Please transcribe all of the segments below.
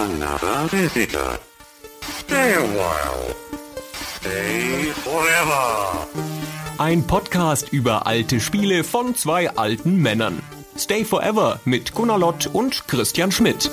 Another visitor. Stay a while. Stay forever. Ein Podcast über alte Spiele von zwei alten Männern. Stay Forever mit Gunnar Lott und Christian Schmidt.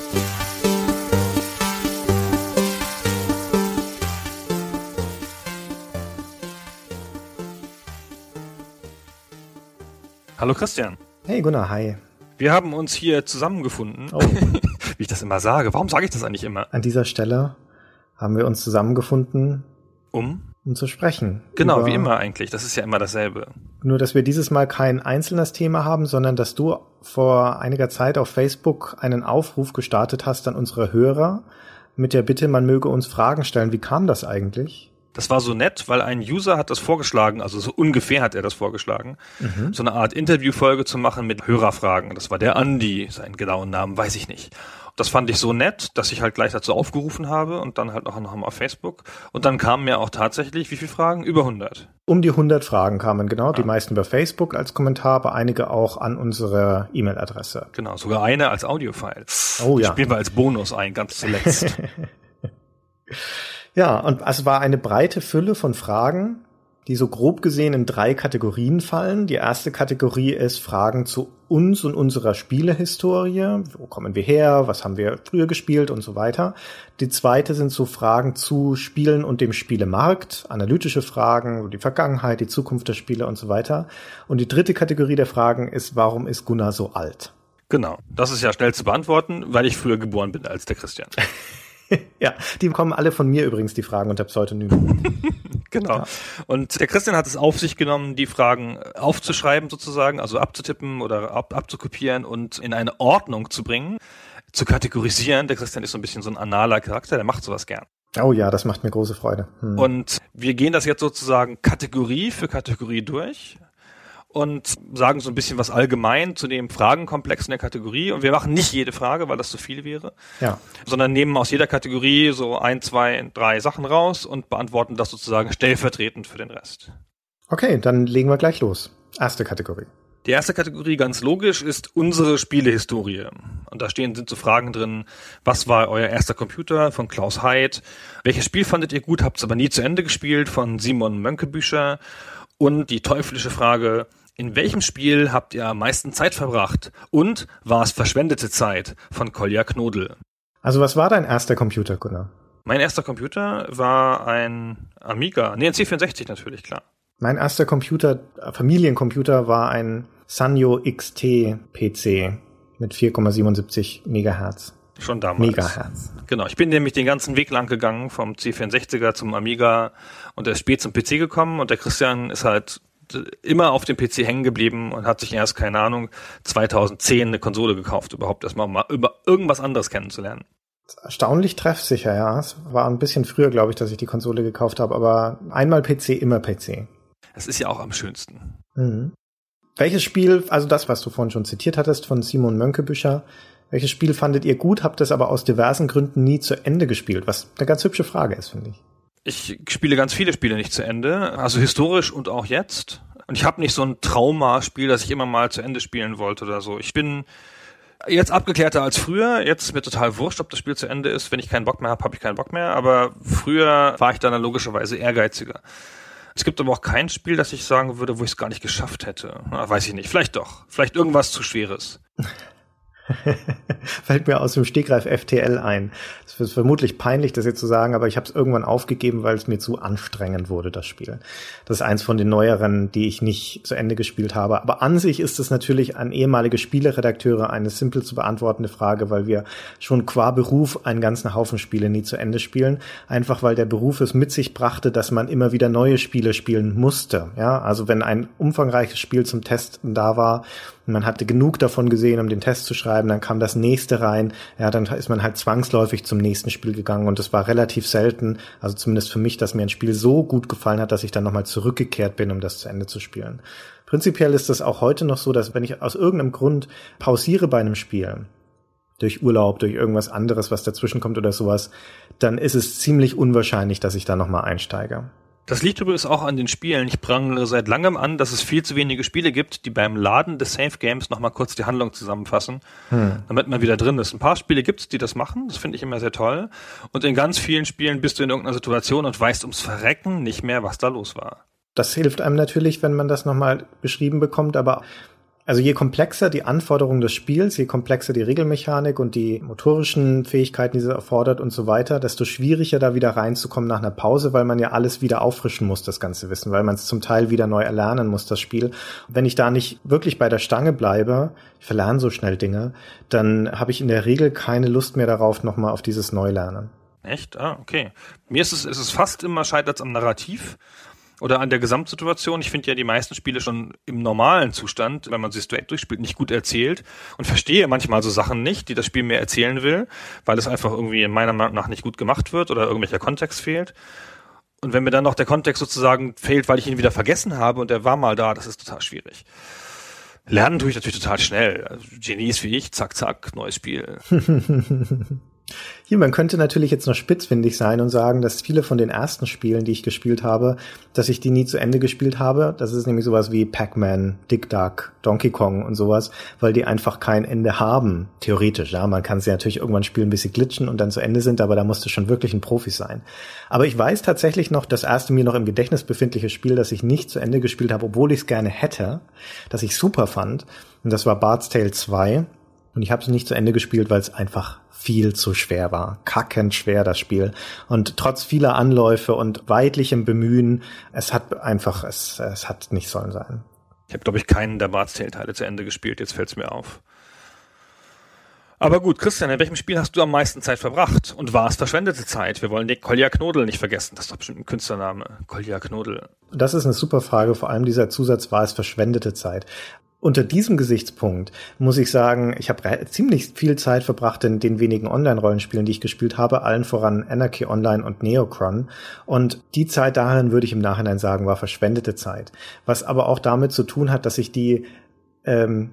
Hallo Christian. Hey Gunnar, hi. Wir haben uns hier zusammengefunden. Oh. Wie ich das immer sage. Warum sage ich das eigentlich immer? An dieser Stelle haben wir uns zusammengefunden, Um? um zu sprechen. Genau, wie immer eigentlich. Das ist ja immer dasselbe. Nur, dass wir dieses Mal kein einzelnes Thema haben, sondern dass du vor einiger Zeit auf Facebook einen Aufruf gestartet hast an unsere Hörer mit der Bitte, man möge uns Fragen stellen. Wie kam das eigentlich? Das war so nett, weil ein User hat das vorgeschlagen, also so ungefähr hat er das vorgeschlagen, so eine Art Interviewfolge zu machen mit Hörerfragen. Das war der Andi, seinen genauen Namen weiß ich nicht. Das fand ich so nett, dass ich halt gleich dazu aufgerufen habe und dann halt noch noch mal auf Facebook. Und dann kamen mir auch tatsächlich, wie viele Fragen? Über 100. Um die 100 Fragen kamen, genau. Die meisten über Facebook als Kommentar, aber einige auch an unsere E-Mail-Adresse. Genau, sogar eine als Audiofile. Oh Die ja. spielen wir als Bonus ein, ganz zuletzt. Ja, und es war eine breite Fülle von Fragen, die so grob gesehen in drei Kategorien fallen. Die erste Kategorie ist Fragen zu uns und unserer Spielehistorie. Wo kommen wir her? Was haben wir früher gespielt und so weiter. Die zweite sind so Fragen zu Spielen und dem Spielemarkt, analytische Fragen, die Vergangenheit, die Zukunft der Spiele und so weiter. Und die dritte Kategorie der Fragen ist, warum ist Gunnar so alt? Genau, das ist ja schnell zu beantworten, weil ich früher geboren bin als der Christian. Ja, die kommen alle von mir übrigens, die Fragen unter Pseudonym. Genau. Und der Christian hat es auf sich genommen, die Fragen aufzuschreiben sozusagen, also abzutippen oder ab, abzukopieren und in eine Ordnung zu bringen, zu kategorisieren. Der Christian ist so ein bisschen so ein analer Charakter, der macht sowas gern. Oh ja, das macht mir große Freude. Hm. Und wir gehen das jetzt sozusagen Kategorie für Kategorie durch und sagen so ein bisschen was allgemein zu dem Fragenkomplex in der Kategorie. Und wir machen nicht jede Frage, weil das zu viel wäre, Ja. sondern nehmen aus jeder Kategorie so ein, zwei, drei Sachen raus und beantworten das sozusagen stellvertretend für den Rest. Okay, dann legen wir gleich los. Erste Kategorie. Die erste Kategorie, ganz logisch, ist unsere Spielehistorie. Und da stehen, sind so Fragen drin, was war euer erster Computer von Klaus Heid? Welches Spiel fandet ihr gut, habt es aber nie zu Ende gespielt von Simon Mönkebüscher? Und die teuflische Frage, in welchem Spiel habt ihr am meisten Zeit verbracht? Und war es verschwendete Zeit von Kolja Knodel? Also was war dein erster Computer, Gunnar? Mein erster Computer war ein Amiga, nee, ein C64 natürlich, klar. Mein erster Computer, äh, Familiencomputer war ein Sanyo XT PC mit 4,77 Megahertz. Schon damals. Megahertz. Genau, ich bin nämlich den ganzen Weg lang gegangen, vom C64er zum Amiga und er ist spät zum PC gekommen und der Christian ist halt immer auf dem PC hängen geblieben und hat sich erst, keine Ahnung, 2010 eine Konsole gekauft, überhaupt erstmal mal über irgendwas anderes kennenzulernen. Erstaunlich treffsicher, ja. Es war ein bisschen früher, glaube ich, dass ich die Konsole gekauft habe, aber einmal PC, immer PC. Es ist ja auch am schönsten. Mhm. Welches Spiel, also das, was du vorhin schon zitiert hattest von Simon Mönkebüscher, welches Spiel fandet ihr gut, habt es aber aus diversen Gründen nie zu Ende gespielt? Was eine ganz hübsche Frage ist, finde ich. Ich spiele ganz viele Spiele nicht zu Ende, also historisch und auch jetzt. Und ich habe nicht so ein Traumaspiel, das ich immer mal zu Ende spielen wollte oder so. Ich bin jetzt abgeklärter als früher. Jetzt ist mir total wurscht, ob das Spiel zu Ende ist. Wenn ich keinen Bock mehr habe, habe ich keinen Bock mehr. Aber früher war ich dann logischerweise ehrgeiziger. Es gibt aber auch kein Spiel, das ich sagen würde, wo ich es gar nicht geschafft hätte. Na, weiß ich nicht. Vielleicht doch. Vielleicht irgendwas zu schweres. Fällt mir aus dem Stegreif FTL ein. Es ist vermutlich peinlich, das jetzt zu sagen, aber ich habe es irgendwann aufgegeben, weil es mir zu anstrengend wurde, das Spiel. Das ist eins von den neueren, die ich nicht zu Ende gespielt habe. Aber an sich ist es natürlich an ehemalige Spieleredakteure eine simpel zu beantwortende Frage, weil wir schon qua Beruf einen ganzen Haufen Spiele nie zu Ende spielen. Einfach weil der Beruf es mit sich brachte, dass man immer wieder neue Spiele spielen musste. Ja, also wenn ein umfangreiches Spiel zum Testen da war, und man hatte genug davon gesehen, um den Test zu schreiben, dann kam das nächste rein, ja, dann ist man halt zwangsläufig zum nächsten Spiel gegangen und es war relativ selten, also zumindest für mich, dass mir ein Spiel so gut gefallen hat, dass ich dann nochmal zurückgekehrt bin, um das zu Ende zu spielen. Prinzipiell ist das auch heute noch so, dass wenn ich aus irgendeinem Grund pausiere bei einem Spiel, durch Urlaub, durch irgendwas anderes, was dazwischen kommt oder sowas, dann ist es ziemlich unwahrscheinlich, dass ich da nochmal einsteige. Das liegt übrigens auch an den Spielen. Ich prangere seit langem an, dass es viel zu wenige Spiele gibt, die beim Laden des Safe Games nochmal kurz die Handlung zusammenfassen, hm. damit man wieder drin ist. Ein paar Spiele gibt's, die das machen. Das finde ich immer sehr toll. Und in ganz vielen Spielen bist du in irgendeiner Situation und weißt ums Verrecken nicht mehr, was da los war. Das hilft einem natürlich, wenn man das nochmal beschrieben bekommt, aber also je komplexer die Anforderungen des Spiels, je komplexer die Regelmechanik und die motorischen Fähigkeiten, die sie erfordert und so weiter, desto schwieriger da wieder reinzukommen nach einer Pause, weil man ja alles wieder auffrischen muss, das ganze Wissen, weil man es zum Teil wieder neu erlernen muss, das Spiel. Wenn ich da nicht wirklich bei der Stange bleibe, ich verlerne so schnell Dinge, dann habe ich in der Regel keine Lust mehr darauf, nochmal auf dieses Neulernen. Echt? Ah, okay. Mir ist es, ist es fast immer scheitert am Narrativ oder an der Gesamtsituation. Ich finde ja die meisten Spiele schon im normalen Zustand, wenn man sie straight durchspielt, nicht gut erzählt und verstehe manchmal so Sachen nicht, die das Spiel mir erzählen will, weil es einfach irgendwie in meiner Meinung nach nicht gut gemacht wird oder irgendwelcher Kontext fehlt. Und wenn mir dann noch der Kontext sozusagen fehlt, weil ich ihn wieder vergessen habe und er war mal da, das ist total schwierig. Lernen tue ich natürlich total schnell. Also Genies wie ich, zack, zack, neues Spiel. Hier, man könnte natürlich jetzt noch spitzfindig sein und sagen, dass viele von den ersten Spielen, die ich gespielt habe, dass ich die nie zu Ende gespielt habe. Das ist nämlich sowas wie Pac-Man, Dick Duck, Donkey Kong und sowas, weil die einfach kein Ende haben. Theoretisch, ja. Man kann sie natürlich irgendwann spielen, bis sie glitschen und dann zu Ende sind, aber da musste schon wirklich ein Profi sein. Aber ich weiß tatsächlich noch, das erste mir noch im Gedächtnis befindliche Spiel, das ich nicht zu Ende gespielt habe, obwohl ich es gerne hätte, das ich super fand. Und das war Bart's Tale 2. Und ich habe es nicht zu Ende gespielt, weil es einfach viel zu schwer war. Kackend schwer, das Spiel. Und trotz vieler Anläufe und weitlichem Bemühen, es hat einfach, es, es hat nicht sollen sein. Ich habe, glaube ich, keinen der Bart's Tale-Teile zu Ende gespielt, jetzt fällt's mir auf. Aber gut, Christian, in welchem Spiel hast du am meisten Zeit verbracht? Und war es verschwendete Zeit? Wir wollen den Kolja Knodel nicht vergessen. Das ist doch bestimmt ein Künstlername. Kolja Knodel. Das ist eine super Frage. Vor allem dieser Zusatz war es verschwendete Zeit unter diesem Gesichtspunkt muss ich sagen, ich habe ziemlich viel Zeit verbracht in den wenigen Online-Rollenspielen, die ich gespielt habe, allen voran Anarchy Online und Neocron. Und die Zeit darin würde ich im Nachhinein sagen, war verschwendete Zeit. Was aber auch damit zu tun hat, dass ich die ähm,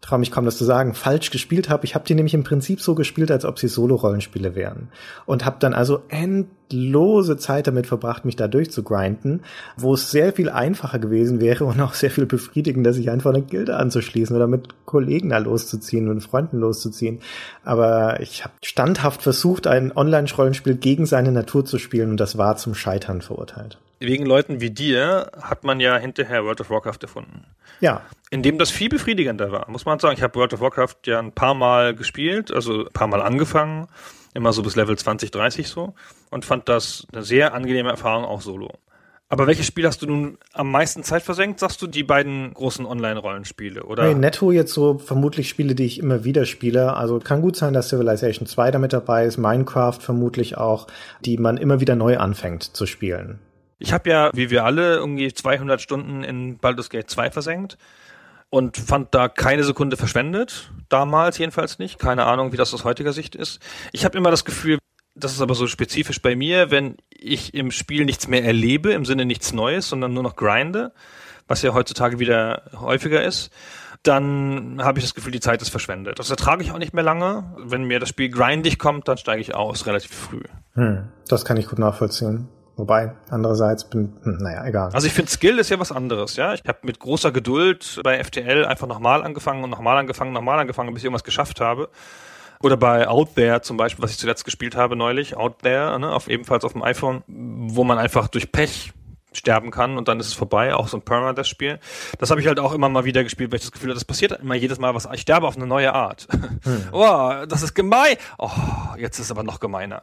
traue mich kaum das zu sagen, falsch gespielt habe. Ich habe die nämlich im Prinzip so gespielt, als ob sie Solo-Rollenspiele wären. Und habe dann also endlose Zeit damit verbracht, mich da durchzugrinden, wo es sehr viel einfacher gewesen wäre und auch sehr viel befriedigender, sich einfach eine Gilde anzuschließen oder mit Kollegen da loszuziehen und Freunden loszuziehen. Aber ich habe standhaft versucht, ein Online-Rollenspiel gegen seine Natur zu spielen und das war zum Scheitern verurteilt wegen Leuten wie dir hat man ja hinterher World of Warcraft erfunden. Ja. In dem das viel befriedigender war, muss man sagen. Ich habe World of Warcraft ja ein paar Mal gespielt, also ein paar Mal angefangen, immer so bis Level 20, 30 so und fand das eine sehr angenehme Erfahrung auch solo. Aber welches Spiel hast du nun am meisten Zeit versenkt? Sagst du die beiden großen Online-Rollenspiele, oder? Hey, netto jetzt so vermutlich Spiele, die ich immer wieder spiele. Also kann gut sein, dass Civilization 2 damit dabei ist, Minecraft vermutlich auch, die man immer wieder neu anfängt zu spielen. Ich habe ja, wie wir alle, irgendwie 200 Stunden in Baldur's Gate 2 versenkt und fand da keine Sekunde verschwendet. Damals jedenfalls nicht. Keine Ahnung, wie das aus heutiger Sicht ist. Ich habe immer das Gefühl, das ist aber so spezifisch bei mir, wenn ich im Spiel nichts mehr erlebe, im Sinne nichts Neues, sondern nur noch grinde, was ja heutzutage wieder häufiger ist, dann habe ich das Gefühl, die Zeit ist verschwendet. Das ertrage ich auch nicht mehr lange. Wenn mir das Spiel grindig kommt, dann steige ich aus, relativ früh. Hm, das kann ich gut nachvollziehen. Wobei, andererseits bin, hm, naja, egal. Also ich finde, Skill ist ja was anderes, ja. Ich habe mit großer Geduld bei FTL einfach nochmal angefangen und nochmal angefangen, nochmal angefangen, bis ich irgendwas geschafft habe. Oder bei Out There zum Beispiel, was ich zuletzt gespielt habe neulich, Out There, ne, auf, ebenfalls auf dem iPhone, wo man einfach durch Pech sterben kann und dann ist es vorbei, auch so ein Permadeath-Spiel. Das habe ich halt auch immer mal wieder gespielt, weil ich das Gefühl habe, das passiert immer jedes Mal was. Ich sterbe auf eine neue Art. Hm. oh, das ist gemein. Oh, jetzt ist es aber noch gemeiner.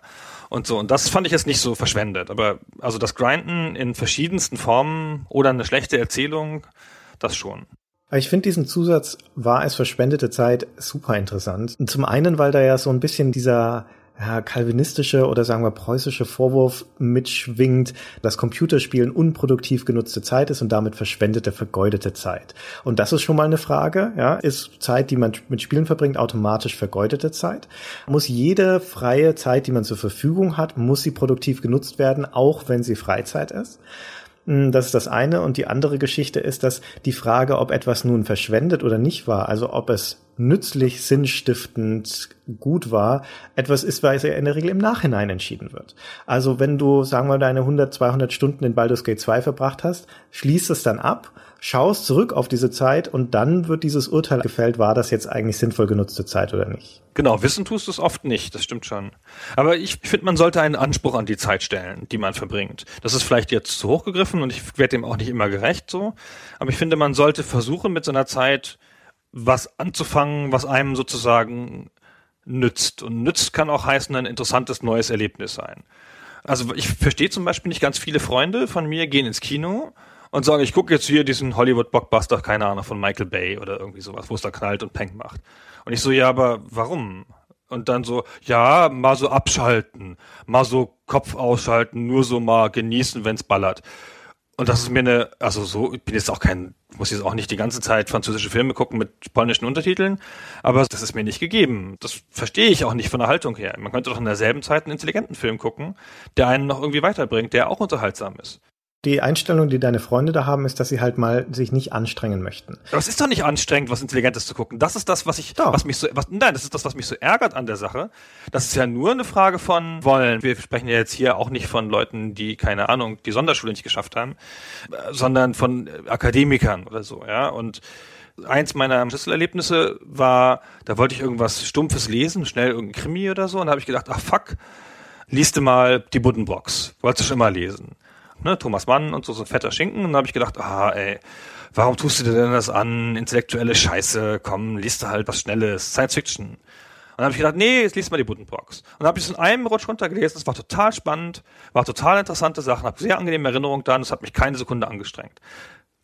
Und so. Und das fand ich jetzt nicht so verschwendet. Aber also das Grinden in verschiedensten Formen oder eine schlechte Erzählung, das schon. Ich finde diesen Zusatz war es verschwendete Zeit super interessant. Und zum einen, weil da ja so ein bisschen dieser ja, kalvinistische oder sagen wir preußische Vorwurf mitschwingt, dass Computerspielen unproduktiv genutzte Zeit ist und damit verschwendete, vergeudete Zeit. Und das ist schon mal eine Frage, ja, ist Zeit, die man mit Spielen verbringt, automatisch vergeudete Zeit? Muss jede freie Zeit, die man zur Verfügung hat, muss sie produktiv genutzt werden, auch wenn sie Freizeit ist? Hm, das ist das eine. Und die andere Geschichte ist, dass die Frage, ob etwas nun verschwendet oder nicht war, also ob es nützlich, sinnstiftend, gut war, etwas ist, weil es ja in der Regel im Nachhinein entschieden wird. Also wenn du, sagen wir, deine 100, 200 Stunden in Baldur's Gate 2 verbracht hast, schließt es dann ab, schaust zurück auf diese Zeit und dann wird dieses Urteil gefällt, war das jetzt eigentlich sinnvoll genutzte Zeit oder nicht. Genau, wissen tust du es oft nicht, das stimmt schon. Aber ich finde, man sollte einen Anspruch an die Zeit stellen, die man verbringt. Das ist vielleicht jetzt zu hoch gegriffen und ich werde dem auch nicht immer gerecht so, aber ich finde, man sollte versuchen, mit seiner Zeit was anzufangen, was einem sozusagen nützt. Und nützt kann auch heißen, ein interessantes neues Erlebnis sein. Also ich verstehe zum Beispiel nicht ganz viele Freunde von mir gehen ins Kino und sagen, ich gucke jetzt hier diesen Hollywood-Blockbuster, keine Ahnung, von Michael Bay oder irgendwie sowas, wo es da knallt und Peng macht. Und ich so, ja, aber warum? Und dann so, ja, mal so abschalten, mal so Kopf ausschalten, nur so mal genießen, wenn's ballert. Und das ist mir eine, also so, ich bin jetzt auch kein, muss jetzt auch nicht die ganze Zeit französische Filme gucken mit polnischen Untertiteln, aber das ist mir nicht gegeben. Das verstehe ich auch nicht von der Haltung her. Man könnte doch in derselben Zeit einen intelligenten Film gucken, der einen noch irgendwie weiterbringt, der auch unterhaltsam ist die Einstellung, die deine Freunde da haben, ist, dass sie halt mal sich nicht anstrengen möchten. Aber es ist doch nicht anstrengend, was Intelligentes zu gucken. Das ist das, was ich, doch. was mich so, was, nein, das ist das, was mich so ärgert an der Sache. Das ist ja nur eine Frage von wollen. Wir sprechen ja jetzt hier auch nicht von Leuten, die, keine Ahnung, die Sonderschule nicht geschafft haben, sondern von Akademikern oder so, ja. Und eins meiner Schlüsselerlebnisse war, da wollte ich irgendwas Stumpfes lesen, schnell irgendein Krimi oder so, und da habe ich gedacht, ach fuck, liest du mal die Buddenbrocks. Wolltest du schon mal lesen ne, Thomas Mann und so, so fetter Schinken. Und dann habe ich gedacht, ah, ey, warum tust du dir denn das an? Intellektuelle Scheiße, komm, liest du halt was Schnelles, Science Fiction. Und dann habe ich gedacht, nee, jetzt liest mal die Buddenbrocks. Und dann habe ich es in einem Rutsch runtergelesen, es war total spannend, war total interessante Sachen, habe sehr angenehme Erinnerungen da und es hat mich keine Sekunde angestrengt.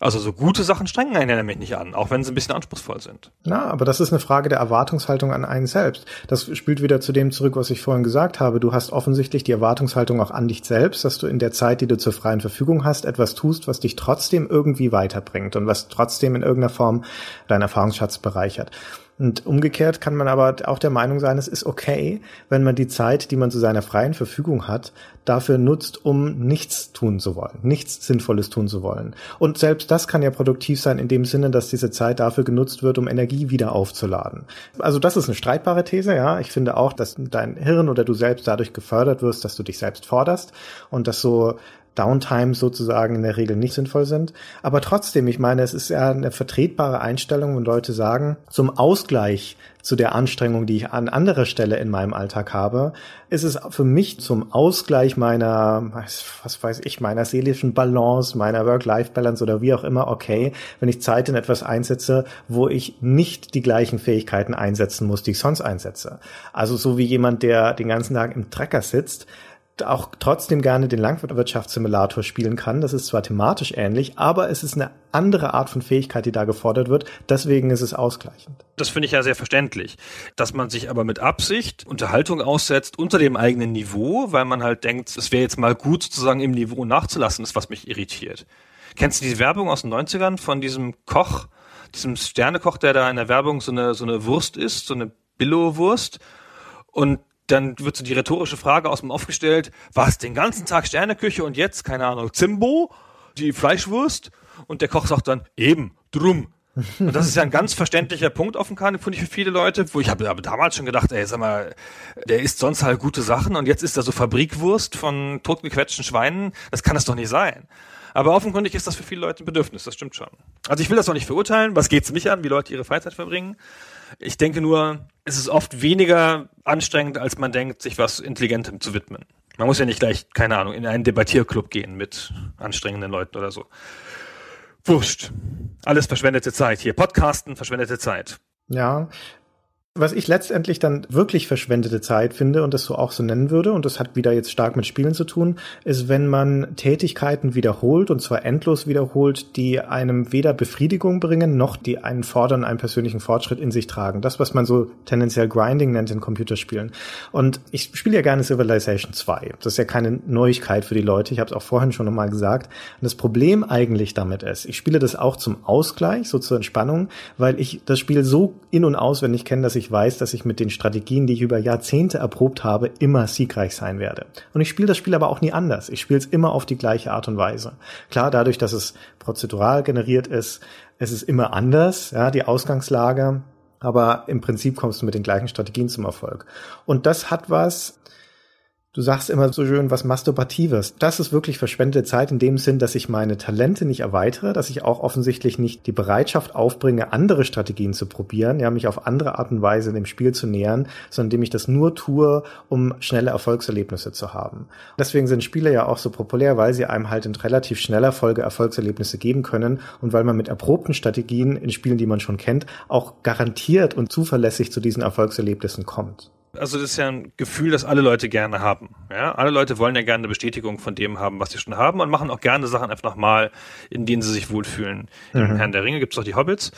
Also so gute Sachen strengen einen nämlich nicht an, auch wenn sie ein bisschen anspruchsvoll sind. Na, aber das ist eine Frage der Erwartungshaltung an einen selbst. Das spielt wieder zu dem zurück, was ich vorhin gesagt habe. Du hast offensichtlich die Erwartungshaltung auch an dich selbst, dass du in der Zeit, die du zur freien Verfügung hast, etwas tust, was dich trotzdem irgendwie weiterbringt und was trotzdem in irgendeiner Form deinen Erfahrungsschatz bereichert. Und umgekehrt kann man aber auch der Meinung sein, es ist okay, wenn man die Zeit, die man zu seiner freien Verfügung hat, dafür nutzt, um nichts tun zu wollen, nichts Sinnvolles tun zu wollen. Und selbst das kann ja produktiv sein in dem Sinne, dass diese Zeit dafür genutzt wird, um Energie wieder aufzuladen. Also das ist eine streitbare These, ja. Ich finde auch, dass dein Hirn oder du selbst dadurch gefördert wirst, dass du dich selbst forderst und dass so Downtime sozusagen in der Regel nicht sinnvoll sind. Aber trotzdem, ich meine, es ist ja eine vertretbare Einstellung, wenn Leute sagen, zum Ausgleich zu der Anstrengung, die ich an anderer Stelle in meinem Alltag habe, ist es für mich zum Ausgleich meiner, was weiß ich, meiner seelischen Balance, meiner Work-Life-Balance oder wie auch immer okay, wenn ich Zeit in etwas einsetze, wo ich nicht die gleichen Fähigkeiten einsetzen muss, die ich sonst einsetze. Also so wie jemand, der den ganzen Tag im Trecker sitzt, auch trotzdem gerne den Landwirtschaftssimulator spielen kann. Das ist zwar thematisch ähnlich, aber es ist eine andere Art von Fähigkeit, die da gefordert wird. Deswegen ist es ausgleichend. Das finde ich ja sehr verständlich. Dass man sich aber mit Absicht Unterhaltung aussetzt unter dem eigenen Niveau, weil man halt denkt, es wäre jetzt mal gut, sozusagen im Niveau nachzulassen, ist, was mich irritiert. Kennst du die Werbung aus den 90ern von diesem Koch, diesem Sternekoch, der da in der Werbung so eine, so eine Wurst isst, so eine Billo-Wurst? Und dann wird so die rhetorische Frage aus dem Off gestellt, was, den ganzen Tag Sterneküche und jetzt, keine Ahnung, Zimbo, die Fleischwurst? Und der Koch sagt dann, eben, drum. Und das ist ja ein ganz verständlicher Punkt auf dem Kahn, finde ich, für viele Leute, wo ich habe aber damals schon gedacht, ey, sag mal, der isst sonst halt gute Sachen und jetzt ist da so Fabrikwurst von totgequetschten Schweinen. Das kann es doch nicht sein. Aber offenkundig ist das für viele Leute ein Bedürfnis, das stimmt schon. Also ich will das auch nicht verurteilen, was geht's mich an, wie Leute ihre Freizeit verbringen. Ich denke nur, es ist oft weniger anstrengend, als man denkt, sich was Intelligentem zu widmen. Man muss ja nicht gleich, keine Ahnung, in einen Debattierclub gehen mit anstrengenden Leuten oder so. Wurscht. Alles verschwendete Zeit. Hier Podcasten, verschwendete Zeit. Ja, was ich letztendlich dann wirklich verschwendete Zeit finde und das so auch so nennen würde, und das hat wieder jetzt stark mit Spielen zu tun, ist, wenn man Tätigkeiten wiederholt, und zwar endlos wiederholt, die einem weder Befriedigung bringen, noch die einen fordern, einen persönlichen Fortschritt in sich tragen. Das, was man so tendenziell Grinding nennt in Computerspielen. Und ich spiele ja gerne Civilization 2. Das ist ja keine Neuigkeit für die Leute. Ich habe es auch vorhin schon nochmal gesagt. Und das Problem eigentlich damit ist, ich spiele das auch zum Ausgleich, so zur Entspannung, weil ich das Spiel so in- und auswendig kenne, dass ich weiß, dass ich mit den Strategien, die ich über Jahrzehnte erprobt habe, immer siegreich sein werde. Und ich spiele das Spiel aber auch nie anders. Ich spiele es immer auf die gleiche Art und Weise. Klar, dadurch, dass es prozedural generiert ist, es ist immer anders, ja, die Ausgangslage. aber im Prinzip kommst du mit den gleichen Strategien zum Erfolg. Und das hat was, Du sagst immer so schön was Masturbatives. Das ist wirklich verschwendete Zeit in dem Sinn, dass ich meine Talente nicht erweitere, dass ich auch offensichtlich nicht die Bereitschaft aufbringe, andere Strategien zu probieren, ja, mich auf andere Art und Weise dem Spiel zu nähern, sondern indem ich das nur tue, um schnelle Erfolgserlebnisse zu haben. Deswegen sind Spiele ja auch so populär, weil sie einem halt in relativ schneller Folge Erfolgserlebnisse geben können und weil man mit erprobten Strategien in Spielen, die man schon kennt, auch garantiert und zuverlässig zu diesen Erfolgserlebnissen kommt also das ist ja ein Gefühl, das alle Leute gerne haben. Ja, alle Leute wollen ja gerne eine Bestätigung von dem haben, was sie schon haben und machen auch gerne Sachen einfach nochmal, in denen sie sich wohlfühlen. Mhm. Im Herrn der Ringe gibt es auch die Hobbits.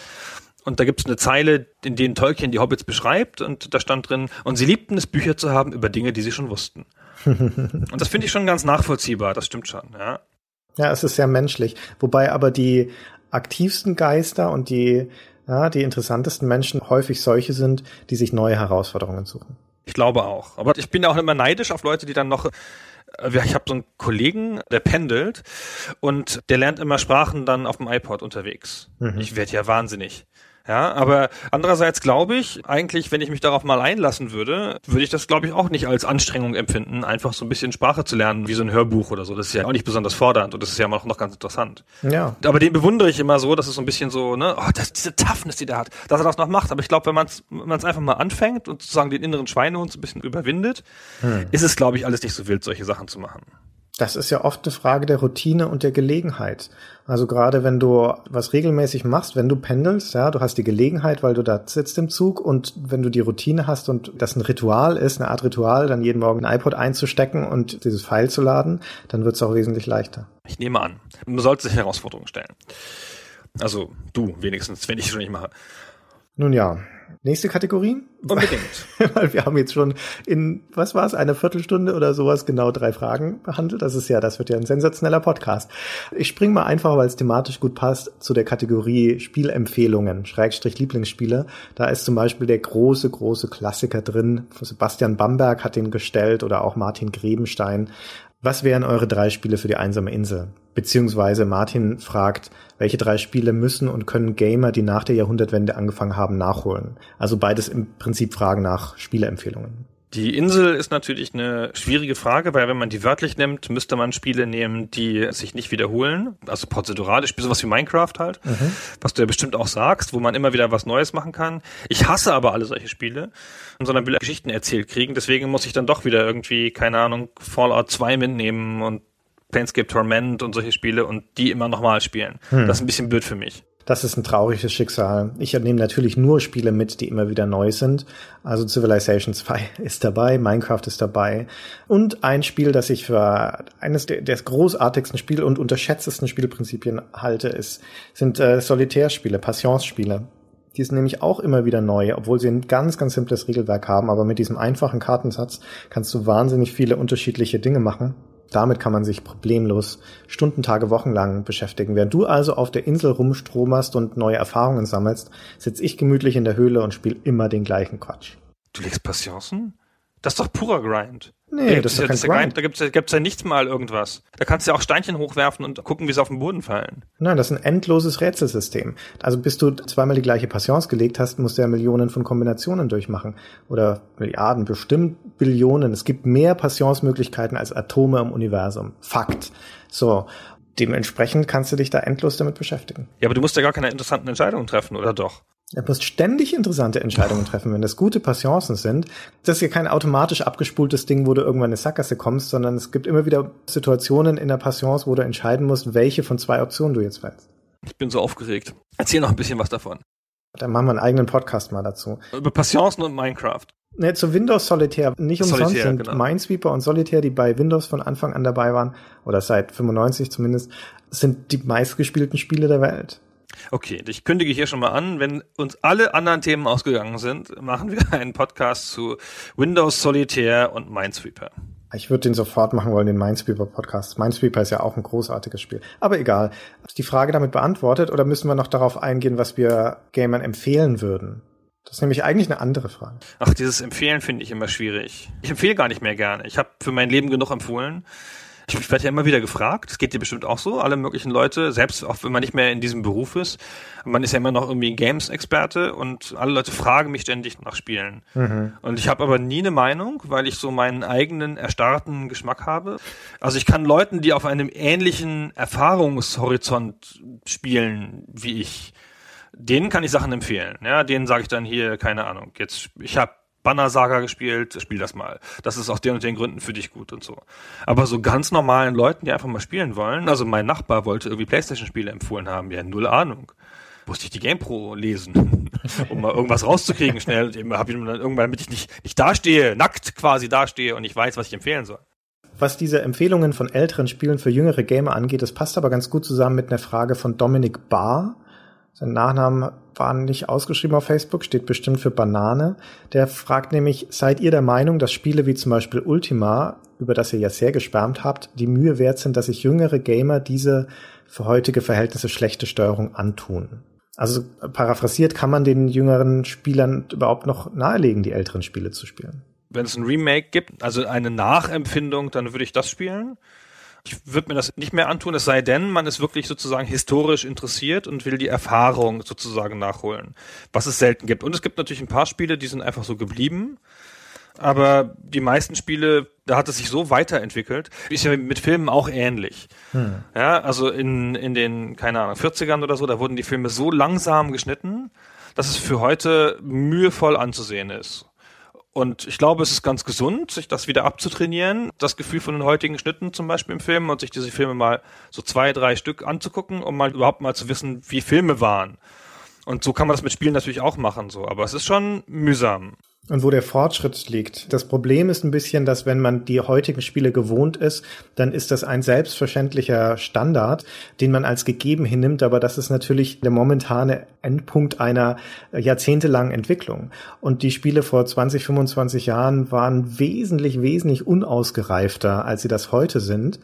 Und da gibt es eine Zeile, in denen Tolkien die Hobbits beschreibt und da stand drin, und sie liebten es, Bücher zu haben über Dinge, die sie schon wussten. und das finde ich schon ganz nachvollziehbar, das stimmt schon, ja. Ja, es ist sehr menschlich. Wobei aber die aktivsten Geister und die ja, die interessantesten Menschen häufig solche sind, die sich neue Herausforderungen suchen. Ich glaube auch. Aber ich bin ja auch immer neidisch auf Leute, die dann noch äh, ich habe so einen Kollegen, der pendelt und der lernt immer Sprachen dann auf dem iPod unterwegs. Mhm. Ich werde ja wahnsinnig. Ja, aber andererseits glaube ich, eigentlich, wenn ich mich darauf mal einlassen würde, würde ich das, glaube ich, auch nicht als Anstrengung empfinden, einfach so ein bisschen Sprache zu lernen, wie so ein Hörbuch oder so. Das ist ja auch nicht besonders fordernd und das ist ja auch noch ganz interessant. Ja. Aber den bewundere ich immer so, dass es so ein bisschen so, ne, oh, das, diese Toughness, die der hat, dass er das noch macht. Aber ich glaube, wenn man es einfach mal anfängt und sozusagen den inneren Schweinehund so ein bisschen überwindet, hm. ist es, glaube ich, alles nicht so wild, solche Sachen zu machen. Das ist ja oft eine Frage der Routine und der Gelegenheit. Also gerade wenn du was regelmäßig machst, wenn du pendelst, ja, du hast die Gelegenheit, weil du da sitzt im Zug und wenn du die Routine hast und das ein Ritual ist, eine Art Ritual, dann jeden Morgen ein iPod einzustecken und dieses File zu laden, dann wird es auch wesentlich leichter. Ich nehme an, man sollte sich Herausforderungen stellen. Also du wenigstens, wenn ich es schon nicht mache. Nun ja, Nächste Kategorie? Unbedingt. Weil wir haben jetzt schon in, was war es, eine Viertelstunde oder sowas genau drei Fragen behandelt. Das ist ja, das wird ja ein sensationeller Podcast. Ich springe mal einfach, weil es thematisch gut passt, zu der Kategorie Spielempfehlungen, Schrägstrich Lieblingsspiele. Da ist zum Beispiel der große, große Klassiker drin. Sebastian Bamberg hat den gestellt oder auch Martin Grebenstein. Was wären eure drei Spiele für die einsame Insel? Beziehungsweise Martin fragt, welche drei Spiele müssen und können Gamer, die nach der Jahrhundertwende angefangen haben, nachholen? Also beides im Prinzip Fragen nach Spieleempfehlungen. Die Insel ist natürlich eine schwierige Frage, weil wenn man die wörtlich nimmt, müsste man Spiele nehmen, die sich nicht wiederholen. Also prozedurale Spiele, sowas wie Minecraft halt, mhm. was du ja bestimmt auch sagst, wo man immer wieder was Neues machen kann. Ich hasse aber alle solche Spiele, sondern will Geschichten erzählt kriegen. Deswegen muss ich dann doch wieder irgendwie, keine Ahnung, Fallout 2 mitnehmen und Planescape Torment und solche Spiele und die immer nochmal spielen. Hm. Das ist ein bisschen blöd für mich. Das ist ein trauriges Schicksal. Ich nehme natürlich nur Spiele mit, die immer wieder neu sind. Also Civilization 2 ist dabei, Minecraft ist dabei. Und ein Spiel, das ich für eines der, der großartigsten Spiele und unterschätztesten Spielprinzipien halte, ist, sind äh, Solitärspiele, Passionsspiele. Die sind nämlich auch immer wieder neu, obwohl sie ein ganz, ganz simples Regelwerk haben. Aber mit diesem einfachen Kartensatz kannst du wahnsinnig viele unterschiedliche Dinge machen. Damit kann man sich problemlos Stunden, Tage, Wochen lang beschäftigen. Während du also auf der Insel rumstromerst und neue Erfahrungen sammelst, sitze ich gemütlich in der Höhle und spiele immer den gleichen Quatsch. Du legst Passionsen? Das ist doch purer Grind. Nee, da das ist ja, kein das Grind. Da gibt's, da gibt's ja nichts mal irgendwas. Da kannst du ja auch Steinchen hochwerfen und gucken, wie sie auf den Boden fallen. Nein, das ist ein endloses Rätselsystem. Also bis du zweimal die gleiche Passions gelegt hast, musst du ja Millionen von Kombinationen durchmachen. Oder Milliarden, bestimmt Billionen. Es gibt mehr Passionsmöglichkeiten als Atome im Universum. Fakt. So. Dementsprechend kannst du dich da endlos damit beschäftigen. Ja, aber du musst ja gar keine interessanten Entscheidungen treffen, oder doch? Er muss ständig interessante Entscheidungen treffen, wenn das gute Passionsen sind. Das ist ja kein automatisch abgespultes Ding, wo du irgendwann in eine Sackgasse kommst, sondern es gibt immer wieder Situationen in der Passions, wo du entscheiden musst, welche von zwei Optionen du jetzt wählst. Ich bin so aufgeregt. Erzähl noch ein bisschen was davon. Dann machen wir einen eigenen Podcast mal dazu. Über Passionsen und Minecraft. Ne, zu Windows Solitär. Nicht umsonst Solitär, sind genau. Minesweeper und Solitär, die bei Windows von Anfang an dabei waren, oder seit 95 zumindest, sind die meistgespielten Spiele der Welt. Okay, ich kündige hier schon mal an, wenn uns alle anderen Themen ausgegangen sind, machen wir einen Podcast zu Windows Solitaire und Minesweeper. Ich würde den sofort machen wollen, den Minesweeper Podcast. Minesweeper ist ja auch ein großartiges Spiel. Aber egal. Ist die Frage damit beantwortet oder müssen wir noch darauf eingehen, was wir Gamern empfehlen würden? Das ist nämlich eigentlich eine andere Frage. Ach, dieses Empfehlen finde ich immer schwierig. Ich empfehle gar nicht mehr gerne. Ich habe für mein Leben genug empfohlen. Ich werde ja immer wieder gefragt, das geht dir bestimmt auch so, alle möglichen Leute, selbst auch wenn man nicht mehr in diesem Beruf ist, man ist ja immer noch irgendwie ein Games-Experte und alle Leute fragen mich ständig nach Spielen. Mhm. Und ich habe aber nie eine Meinung, weil ich so meinen eigenen erstarrten Geschmack habe. Also ich kann Leuten, die auf einem ähnlichen Erfahrungshorizont spielen wie ich, denen kann ich Sachen empfehlen. Ja, denen sage ich dann hier, keine Ahnung, jetzt, ich habe Banner Saga gespielt, spiel das mal. Das ist aus den und den Gründen für dich gut und so. Aber so ganz normalen Leuten, die einfach mal spielen wollen, also mein Nachbar wollte irgendwie Playstation-Spiele empfohlen haben, ja, null Ahnung. Musste ich die GamePro lesen, um mal irgendwas rauszukriegen schnell. Habe ich dann irgendwann, damit ich nicht, nicht dastehe, nackt quasi dastehe und ich weiß, was ich empfehlen soll. Was diese Empfehlungen von älteren Spielen für jüngere Gamer angeht, das passt aber ganz gut zusammen mit einer Frage von Dominik Barr. Sein Nachnamen war nicht ausgeschrieben auf Facebook, steht bestimmt für Banane. Der fragt nämlich, seid ihr der Meinung, dass Spiele wie zum Beispiel Ultima, über das ihr ja sehr geschwärmt habt, die Mühe wert sind, dass sich jüngere Gamer diese für heutige Verhältnisse schlechte Steuerung antun? Also paraphrasiert, kann man den jüngeren Spielern überhaupt noch nahelegen, die älteren Spiele zu spielen? Wenn es ein Remake gibt, also eine Nachempfindung, dann würde ich das spielen. Ich würde mir das nicht mehr antun, es sei denn, man ist wirklich sozusagen historisch interessiert und will die Erfahrung sozusagen nachholen, was es selten gibt. Und es gibt natürlich ein paar Spiele, die sind einfach so geblieben. Aber die meisten Spiele, da hat es sich so weiterentwickelt, ist ja mit Filmen auch ähnlich. Hm. Ja, also in, in den, keine Ahnung, 40ern oder so, da wurden die Filme so langsam geschnitten, dass es für heute mühevoll anzusehen ist. Und ich glaube, es ist ganz gesund, sich das wieder abzutrainieren, das Gefühl von den heutigen Schnitten zum Beispiel im Film und sich diese Filme mal so zwei, drei Stück anzugucken, um mal überhaupt mal zu wissen, wie Filme waren. Und so kann man das mit Spielen natürlich auch machen, so. Aber es ist schon mühsam und wo der Fortschritt liegt. Das Problem ist ein bisschen, dass wenn man die heutigen Spiele gewohnt ist, dann ist das ein selbstverständlicher Standard, den man als gegeben hinnimmt, aber das ist natürlich der momentane Endpunkt einer jahrzehntelangen Entwicklung. Und die Spiele vor 20, 25 Jahren waren wesentlich, wesentlich unausgereifter, als sie das heute sind.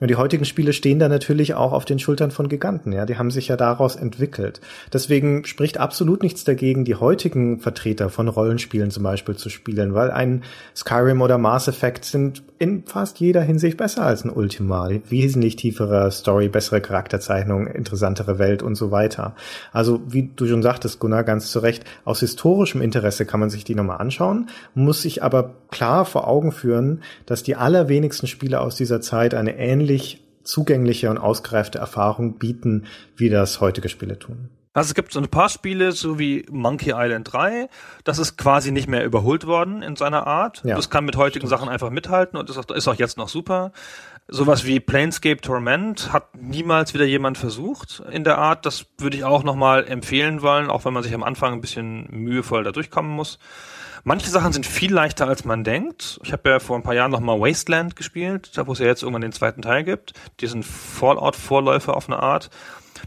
Und die heutigen Spiele stehen da natürlich auch auf den Schultern von Giganten, ja. Die haben sich ja daraus entwickelt. Deswegen spricht absolut nichts dagegen, die heutigen Vertreter von Rollenspielen zum Beispiel zu spielen, weil ein Skyrim oder Mass Effect sind in fast jeder Hinsicht besser als ein Ultima. Wesentlich tiefere Story, bessere Charakterzeichnung, interessantere Welt und so weiter. Also, wie du schon sagtest, Gunnar, ganz zu Recht, aus historischem Interesse kann man sich die nochmal anschauen, muss sich aber klar vor Augen führen, dass die allerwenigsten Spiele aus dieser Zeit eine ähnlich zugängliche und ausgereifte Erfahrung bieten, wie das heutige Spiele tun. Also es gibt so ein paar Spiele, so wie Monkey Island 3, das ist quasi nicht mehr überholt worden in seiner Art. Ja, das kann mit heutigen stimmt. Sachen einfach mithalten und ist auch, ist auch jetzt noch super. Sowas wie Planescape Torment hat niemals wieder jemand versucht in der Art. Das würde ich auch nochmal empfehlen wollen, auch wenn man sich am Anfang ein bisschen mühevoll da durchkommen muss. Manche Sachen sind viel leichter, als man denkt. Ich habe ja vor ein paar Jahren nochmal Wasteland gespielt, da wo es ja jetzt irgendwann den zweiten Teil gibt. Diesen Fallout-Vorläufer auf eine Art.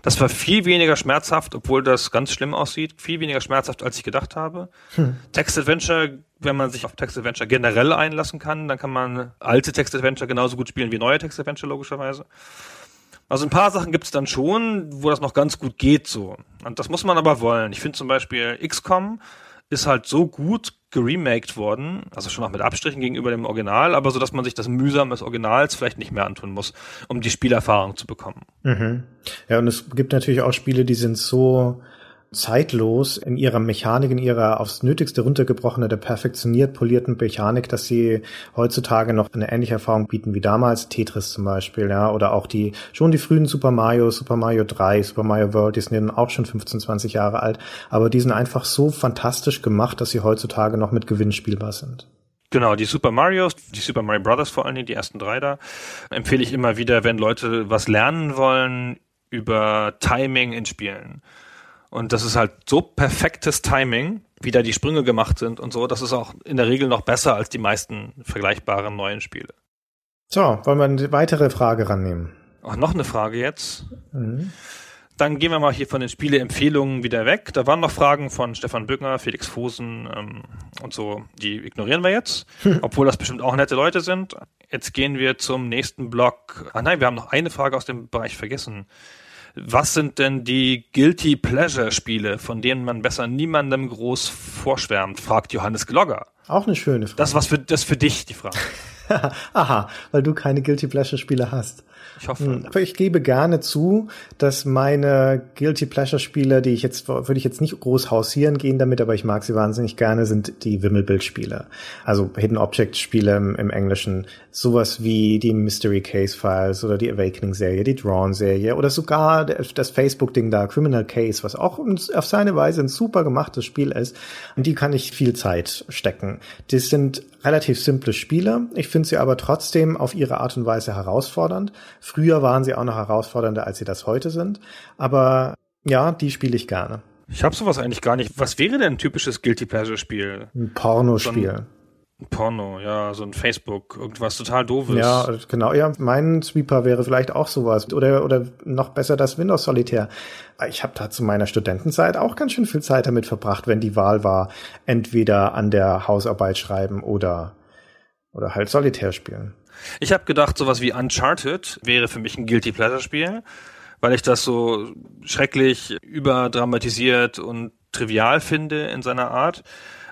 Das war viel weniger schmerzhaft, obwohl das ganz schlimm aussieht. Viel weniger schmerzhaft, als ich gedacht habe. Hm. Text-Adventure, wenn man sich auf Text-Adventure generell einlassen kann, dann kann man alte Text-Adventure genauso gut spielen wie neue Text-Adventure, logischerweise. Also ein paar Sachen gibt es dann schon, wo das noch ganz gut geht so. Und das muss man aber wollen. Ich finde zum Beispiel XCOM ist halt so gut geremaked worden, also schon auch mit Abstrichen gegenüber dem Original, aber so, dass man sich das mühsam des Originals vielleicht nicht mehr antun muss, um die Spielerfahrung zu bekommen. Mhm. Ja, und es gibt natürlich auch Spiele, die sind so zeitlos in ihrer Mechanik, in ihrer aufs Nötigste runtergebrochene, der perfektioniert polierten Mechanik, dass sie heutzutage noch eine ähnliche Erfahrung bieten wie damals, Tetris zum Beispiel, ja, oder auch die, schon die frühen Super Mario, Super Mario 3, Super Mario World, die sind auch schon 15, 20 Jahre alt, aber die sind einfach so fantastisch gemacht, dass sie heutzutage noch mit Gewinn spielbar sind. Genau, die Super Marios, die Super Mario Brothers vor allen Dingen, die ersten drei da, empfehle ich immer wieder, wenn Leute was lernen wollen über Timing in Spielen. Und das ist halt so perfektes Timing, wie da die Sprünge gemacht sind und so. Das ist auch in der Regel noch besser als die meisten vergleichbaren neuen Spiele. So, wollen wir eine weitere Frage rannehmen? Ach, noch eine Frage jetzt. Mhm. Dann gehen wir mal hier von den Spieleempfehlungen wieder weg. Da waren noch Fragen von Stefan Bückner, Felix Fosen ähm, und so. Die ignorieren wir jetzt, obwohl das bestimmt auch nette Leute sind. Jetzt gehen wir zum nächsten Block. Ah nein, wir haben noch eine Frage aus dem Bereich vergessen. Was sind denn die Guilty Pleasure Spiele, von denen man besser niemandem groß vorschwärmt, fragt Johannes Glogger. Auch eine schöne Frage. Das was für das für dich die Frage. Aha, weil du keine Guilty Pleasure Spiele hast. Ich hoffe. Hm, ich gebe gerne zu, dass meine Guilty Pleasure Spiele, die ich jetzt, würde ich jetzt nicht groß hausieren gehen damit, aber ich mag sie wahnsinnig gerne, sind die Wimmelbild-Spiele. Also Hidden Object Spiele im, im Englischen. Sowas wie die Mystery Case Files oder die Awakening Serie, die Drawn Serie oder sogar das Facebook-Ding da, Criminal Case, was auch auf seine Weise ein super gemachtes Spiel ist. Und die kann ich viel Zeit stecken. Das sind relativ simple Spiele. Ich finde sie aber trotzdem auf ihre Art und Weise herausfordernd. Früher waren sie auch noch herausfordernder, als sie das heute sind. Aber ja, die spiele ich gerne. Ich habe sowas eigentlich gar nicht. Was wäre denn ein typisches Guilty Pleasure Spiel? Ein Pornospiel. So Porno, ja, so ein Facebook, irgendwas total doofes. Ja, genau. Ja, mein Sweeper wäre vielleicht auch sowas. Oder, oder noch besser das Windows Solitär. Ich habe da zu meiner Studentenzeit auch ganz schön viel Zeit damit verbracht, wenn die Wahl war, entweder an der Hausarbeit schreiben oder, oder halt Solitär spielen. Ich habe gedacht, sowas wie Uncharted wäre für mich ein Guilty Pleasure Spiel, weil ich das so schrecklich überdramatisiert und trivial finde in seiner Art.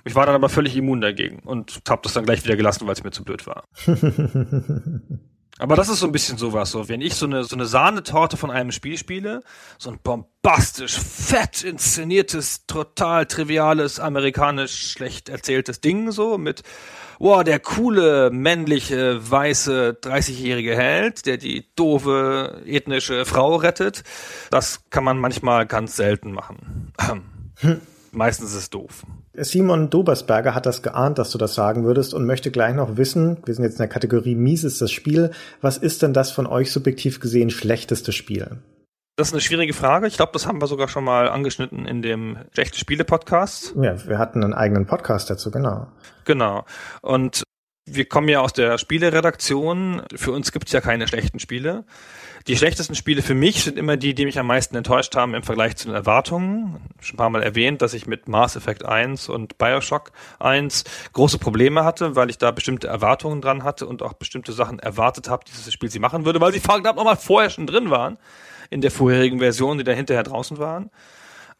Ich war dann aber völlig immun dagegen und habe das dann gleich wieder gelassen, weil es mir zu blöd war. aber das ist so ein bisschen sowas, so wenn ich so eine so eine Sahnetorte von einem Spiel spiele, so ein bombastisch fett inszeniertes, total triviales, amerikanisch schlecht erzähltes Ding so mit wow, der coole, männliche, weiße, 30-jährige Held, der die doofe, ethnische Frau rettet. Das kann man manchmal ganz selten machen. Meistens ist es doof. Simon Dobersberger hat das geahnt, dass du das sagen würdest und möchte gleich noch wissen, wir sind jetzt in der Kategorie Mies ist das Spiel, was ist denn das von euch subjektiv gesehen schlechteste Spiel? Das ist eine schwierige Frage. Ich glaube, das haben wir sogar schon mal angeschnitten in dem Schlechte Spiele Podcast. Ja, wir hatten einen eigenen Podcast dazu, genau. Genau. Und wir kommen ja aus der Spieleredaktion. Für uns gibt es ja keine schlechten Spiele. Die schlechtesten Spiele für mich sind immer die, die mich am meisten enttäuscht haben im Vergleich zu den Erwartungen. Schon ein paar Mal erwähnt, dass ich mit Mass Effect 1 und Bioshock 1 große Probleme hatte, weil ich da bestimmte Erwartungen dran hatte und auch bestimmte Sachen erwartet habe, die dieses Spiel sie machen würde, weil sie verdammt nochmal vorher schon drin waren in der vorherigen Version, die da hinterher draußen waren.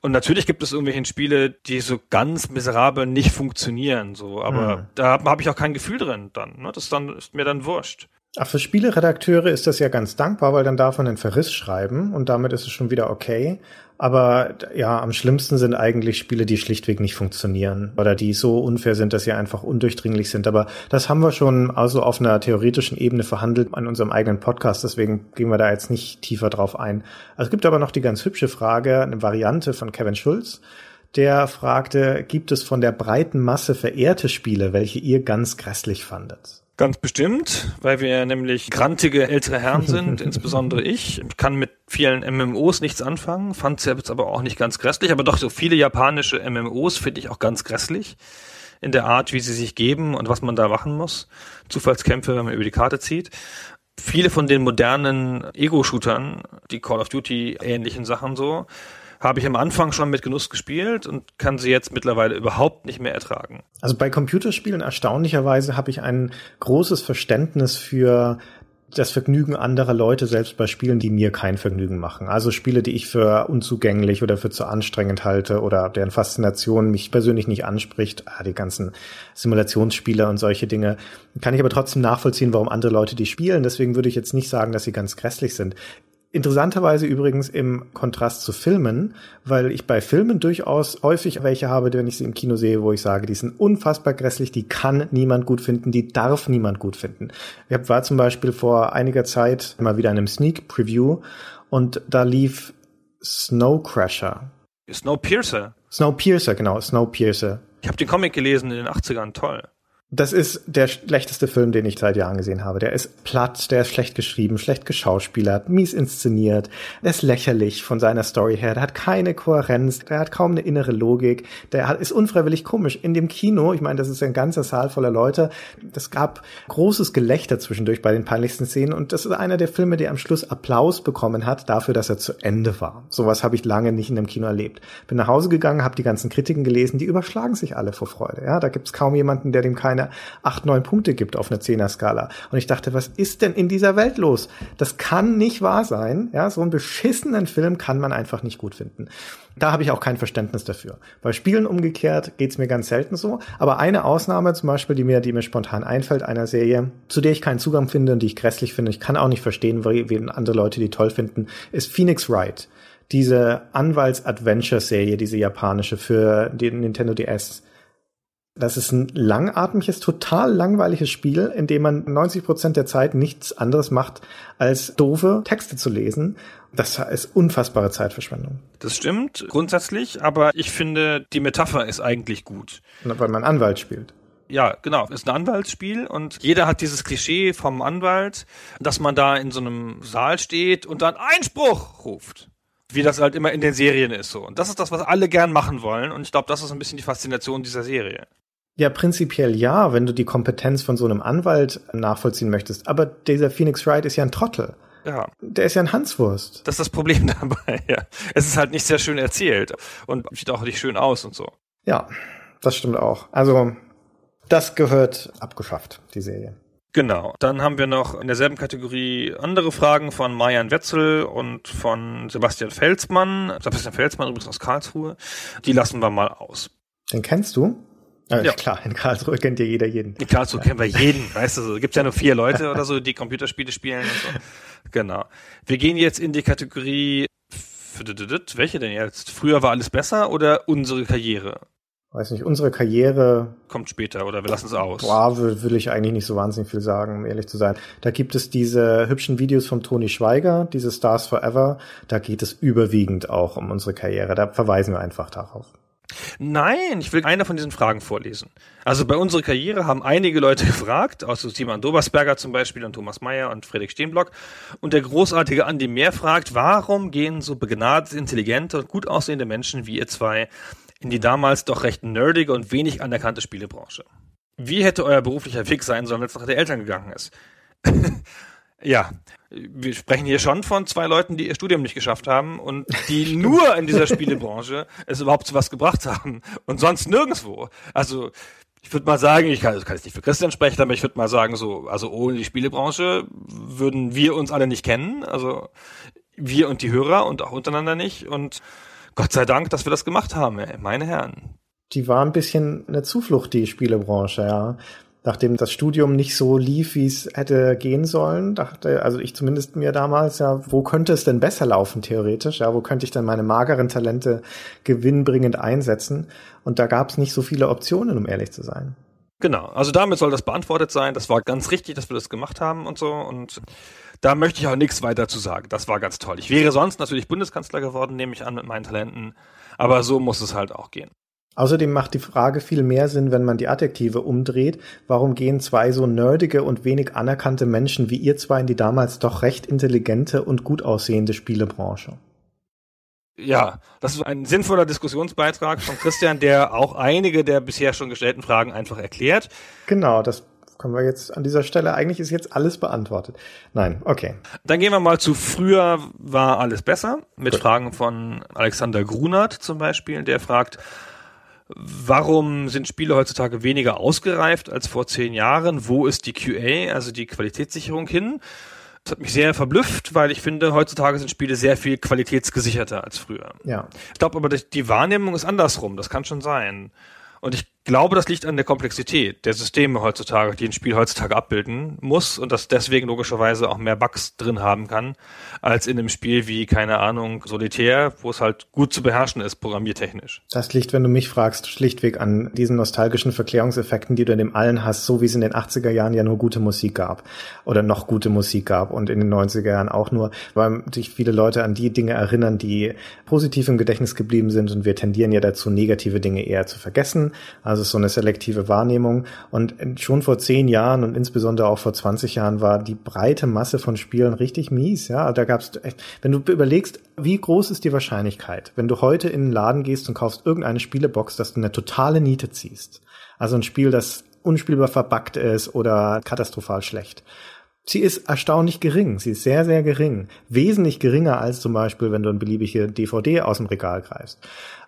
Und natürlich gibt es irgendwelche Spiele, die so ganz miserabel nicht funktionieren, so, aber mhm. da habe hab ich auch kein Gefühl drin dann. Ne? Das dann ist mir dann wurscht. Ach, für Spieleredakteure ist das ja ganz dankbar, weil dann darf man einen Verriss schreiben und damit ist es schon wieder okay. Aber ja, am schlimmsten sind eigentlich Spiele, die schlichtweg nicht funktionieren oder die so unfair sind, dass sie einfach undurchdringlich sind. Aber das haben wir schon also auf einer theoretischen Ebene verhandelt an unserem eigenen Podcast. Deswegen gehen wir da jetzt nicht tiefer drauf ein. Also es gibt aber noch die ganz hübsche Frage, eine Variante von Kevin Schulz. Der fragte, gibt es von der breiten Masse verehrte Spiele, welche ihr ganz grässlich fandet? Ganz bestimmt, weil wir nämlich grantige ältere Herren sind, insbesondere ich. Ich kann mit vielen MMOs nichts anfangen, fand es jetzt aber auch nicht ganz grässlich, aber doch so viele japanische MMOs finde ich auch ganz grässlich in der Art, wie sie sich geben und was man da machen muss. Zufallskämpfe, wenn man über die Karte zieht. Viele von den modernen Ego-Shootern, die Call of Duty ähnlichen Sachen so, habe ich am Anfang schon mit Genuss gespielt und kann sie jetzt mittlerweile überhaupt nicht mehr ertragen. Also bei Computerspielen erstaunlicherweise habe ich ein großes Verständnis für das Vergnügen anderer Leute selbst bei Spielen, die mir kein Vergnügen machen. Also Spiele, die ich für unzugänglich oder für zu anstrengend halte oder deren Faszination mich persönlich nicht anspricht. Ah, die ganzen Simulationsspiele und solche Dinge. Kann ich aber trotzdem nachvollziehen, warum andere Leute die spielen. Deswegen würde ich jetzt nicht sagen, dass sie ganz grässlich sind. Interessanterweise übrigens im Kontrast zu Filmen, weil ich bei Filmen durchaus häufig welche habe, wenn ich sie im Kino sehe, wo ich sage, die sind unfassbar grässlich, die kann niemand gut finden, die darf niemand gut finden. Ich war zum Beispiel vor einiger Zeit mal wieder in einem Sneak Preview und da lief Snow Crasher. Snowpiercer. Snowpiercer, genau, Snowpiercer. Ich habe den Comic gelesen in den 80ern, toll. Das ist der schlechteste Film, den ich seit Jahren gesehen habe. Der ist platt, der ist schlecht geschrieben, schlecht geschauspielert, mies inszeniert, der ist lächerlich von seiner Story her, der hat keine Kohärenz, der hat kaum eine innere Logik, der hat, ist unfreiwillig komisch. In dem Kino, ich meine, das ist ein ganzer Saal voller Leute, das gab großes Gelächter zwischendurch bei den peinlichsten Szenen und das ist einer der Filme, der am Schluss Applaus bekommen hat dafür, dass er zu Ende war. Sowas habe ich lange nicht in einem Kino erlebt. Bin nach Hause gegangen, habe die ganzen Kritiken gelesen, die überschlagen sich alle vor Freude. Ja, da gibt es kaum jemanden, der dem keine keine acht, neun Punkte gibt auf einer Zehner-Skala. Und ich dachte, was ist denn in dieser Welt los? Das kann nicht wahr sein. Ja, so einen beschissenen Film kann man einfach nicht gut finden. Da habe ich auch kein Verständnis dafür. Bei Spielen umgekehrt geht's mir ganz selten so. Aber eine Ausnahme zum Beispiel, die mir, die mir spontan einfällt, einer Serie, zu der ich keinen Zugang finde und die ich grässlich finde, ich kann auch nicht verstehen, wie, andere Leute die toll finden, ist Phoenix Wright diese Anwalts-Adventure-Serie, diese japanische für den Nintendo DS. Das ist ein langatmiges, total langweiliges Spiel, in dem man 90 Prozent der Zeit nichts anderes macht, als doofe Texte zu lesen. Das ist unfassbare Zeitverschwendung. Das stimmt grundsätzlich, aber ich finde, die Metapher ist eigentlich gut. Weil man Anwalt spielt. Ja, genau. Es ist ein Anwaltsspiel und jeder hat dieses Klischee vom Anwalt, dass man da in so einem Saal steht und dann Einspruch ruft wie das halt immer in den Serien ist so. Und das ist das, was alle gern machen wollen. Und ich glaube, das ist ein bisschen die Faszination dieser Serie. Ja, prinzipiell ja, wenn du die Kompetenz von so einem Anwalt nachvollziehen möchtest. Aber dieser Phoenix Wright ist ja ein Trottel. Ja. Der ist ja ein Hanswurst. Das ist das Problem dabei, ja. Es ist halt nicht sehr schön erzählt und sieht auch nicht schön aus und so. Ja, das stimmt auch. Also, das gehört abgeschafft, die Serie. Genau. Dann haben wir noch in derselben Kategorie andere Fragen von Marian Wetzel und von Sebastian Felsmann. Sebastian Felsmann übrigens aus Karlsruhe. Die lassen wir mal aus. Den kennst du? Äh, ja. Klar, in Karlsruhe kennt ja jeder jeden. In Karlsruhe ja. kennen wir jeden, weißt du, so. gibt's ja nur vier Leute oder so, die Computerspiele spielen und so. Genau. Wir gehen jetzt in die Kategorie, welche denn jetzt? Früher war alles besser oder unsere Karriere? Weiß nicht, unsere Karriere. Kommt später oder wir lassen es aus. Boah, will, will ich eigentlich nicht so wahnsinnig viel sagen, um ehrlich zu sein. Da gibt es diese hübschen Videos von Toni Schweiger, diese Stars Forever. Da geht es überwiegend auch um unsere Karriere. Da verweisen wir einfach darauf. Nein, ich will eine von diesen Fragen vorlesen. Also bei unserer Karriere haben einige Leute gefragt, also Simon Dobersberger zum Beispiel und Thomas Mayer und Friedrich Steenblock. Und der großartige Andi Mehr fragt, warum gehen so begnadet, intelligente und gut aussehende Menschen wie ihr zwei in die damals doch recht nerdige und wenig anerkannte Spielebranche. Wie hätte euer beruflicher Weg sein sollen, wenn es nach den Eltern gegangen ist? ja, wir sprechen hier schon von zwei Leuten, die ihr Studium nicht geschafft haben und die nur in dieser Spielebranche es überhaupt zu was gebracht haben und sonst nirgendwo. Also ich würde mal sagen, ich kann, das kann jetzt nicht für Christian sprechen, aber ich würde mal sagen, so, also ohne die Spielebranche würden wir uns alle nicht kennen. Also wir und die Hörer und auch untereinander nicht. Und Gott sei Dank, dass wir das gemacht haben, ey, meine Herren. Die war ein bisschen eine Zuflucht, die Spielebranche, ja. Nachdem das Studium nicht so lief, wie es hätte gehen sollen, dachte, also ich zumindest mir damals, ja, wo könnte es denn besser laufen, theoretisch? Ja, wo könnte ich denn meine mageren Talente gewinnbringend einsetzen? Und da gab es nicht so viele Optionen, um ehrlich zu sein. Genau, also damit soll das beantwortet sein. Das war ganz richtig, dass wir das gemacht haben und so. Und da möchte ich auch nichts weiter zu sagen. Das war ganz toll. Ich wäre sonst natürlich Bundeskanzler geworden, nehme ich an, mit meinen Talenten. Aber so muss es halt auch gehen. Außerdem macht die Frage viel mehr Sinn, wenn man die Adjektive umdreht. Warum gehen zwei so nerdige und wenig anerkannte Menschen wie ihr zwei in die damals doch recht intelligente und gut aussehende Spielebranche? Ja, das ist ein sinnvoller Diskussionsbeitrag von Christian, der auch einige der bisher schon gestellten Fragen einfach erklärt. Genau, das können wir jetzt an dieser Stelle, eigentlich ist jetzt alles beantwortet. Nein, okay. Dann gehen wir mal zu früher war alles besser mit Gut. Fragen von Alexander Grunert zum Beispiel, der fragt, warum sind Spiele heutzutage weniger ausgereift als vor zehn Jahren? Wo ist die QA, also die Qualitätssicherung hin? Das hat mich sehr verblüfft, weil ich finde, heutzutage sind Spiele sehr viel qualitätsgesicherter als früher. Ja. Ich glaube aber, die Wahrnehmung ist andersrum. Das kann schon sein. Und ich glaube, das liegt an der Komplexität der Systeme heutzutage, die ein Spiel heutzutage abbilden muss und das deswegen logischerweise auch mehr Bugs drin haben kann, als in einem Spiel wie, keine Ahnung, Solitär, wo es halt gut zu beherrschen ist, programmiertechnisch. Das liegt, wenn du mich fragst, schlichtweg an diesen nostalgischen Verklärungseffekten, die du in dem allen hast, so wie es in den 80er Jahren ja nur gute Musik gab oder noch gute Musik gab und in den 90er Jahren auch nur, weil sich viele Leute an die Dinge erinnern, die positiv im Gedächtnis geblieben sind und wir tendieren ja dazu, negative Dinge eher zu vergessen. Also so eine selektive Wahrnehmung. Und schon vor zehn Jahren und insbesondere auch vor 20 Jahren war die breite Masse von Spielen richtig mies. Ja, da gab's, wenn du überlegst, wie groß ist die Wahrscheinlichkeit, wenn du heute in den Laden gehst und kaufst irgendeine Spielebox, dass du eine totale Niete ziehst. Also ein Spiel, das unspielbar verbuggt ist oder katastrophal schlecht. Sie ist erstaunlich gering. Sie ist sehr, sehr gering. Wesentlich geringer als zum Beispiel, wenn du eine beliebige DVD aus dem Regal greifst.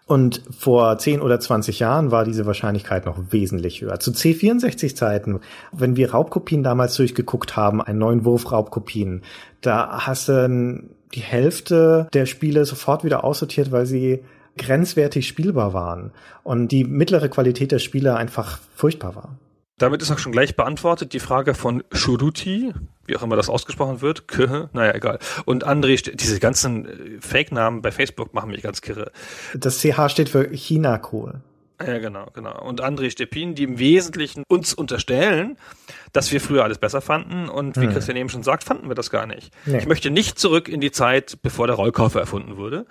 Und vor 10 oder 20 Jahren war diese Wahrscheinlichkeit noch wesentlich höher. Zu C64-Zeiten, wenn wir Raubkopien damals durchgeguckt haben, einen neuen Wurf Raubkopien, da hast du die Hälfte der Spiele sofort wieder aussortiert, weil sie grenzwertig spielbar waren und die mittlere Qualität der Spiele einfach furchtbar war. Damit ist auch schon gleich beantwortet die Frage von Shuruti, wie auch immer das ausgesprochen wird. Köhe, naja, egal. Und André, diese ganzen äh, Fake-Namen bei Facebook machen mich ganz kirre. Das CH steht für China-Kohl. Ja, genau, genau. Und André Stepin, die im Wesentlichen uns unterstellen, dass wir früher alles besser fanden. Und wie hm. Christian eben schon sagt, fanden wir das gar nicht. Nee. Ich möchte nicht zurück in die Zeit, bevor der Rollkoffer erfunden wurde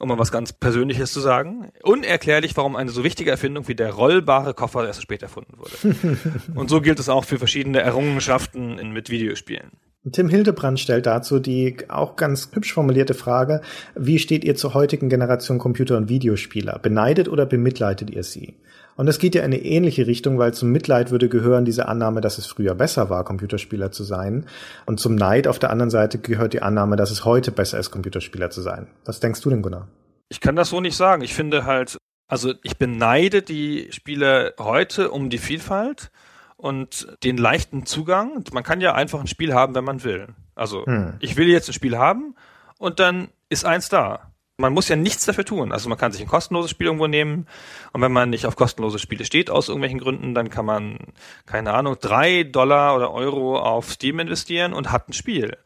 um mal was ganz Persönliches zu sagen. Unerklärlich, warum eine so wichtige Erfindung wie der rollbare Koffer erst später erfunden wurde. Und so gilt es auch für verschiedene Errungenschaften in, mit Videospielen. Tim Hildebrand stellt dazu die auch ganz hübsch formulierte Frage, wie steht ihr zur heutigen Generation Computer- und Videospieler? Beneidet oder bemitleidet ihr sie? Und es geht ja in eine ähnliche Richtung, weil zum Mitleid würde gehören diese Annahme, dass es früher besser war, Computerspieler zu sein. Und zum Neid auf der anderen Seite gehört die Annahme, dass es heute besser ist, Computerspieler zu sein. Was denkst du denn, Gunnar? Ich kann das so nicht sagen. Ich finde halt, also ich beneide die Spieler heute um die Vielfalt und den leichten Zugang. Man kann ja einfach ein Spiel haben, wenn man will. Also hm. ich will jetzt ein Spiel haben und dann ist eins da man muss ja nichts dafür tun. Also man kann sich ein kostenloses Spiel irgendwo nehmen und wenn man nicht auf kostenlose Spiele steht aus irgendwelchen Gründen, dann kann man, keine Ahnung, drei Dollar oder Euro auf Steam investieren und hat ein Spiel.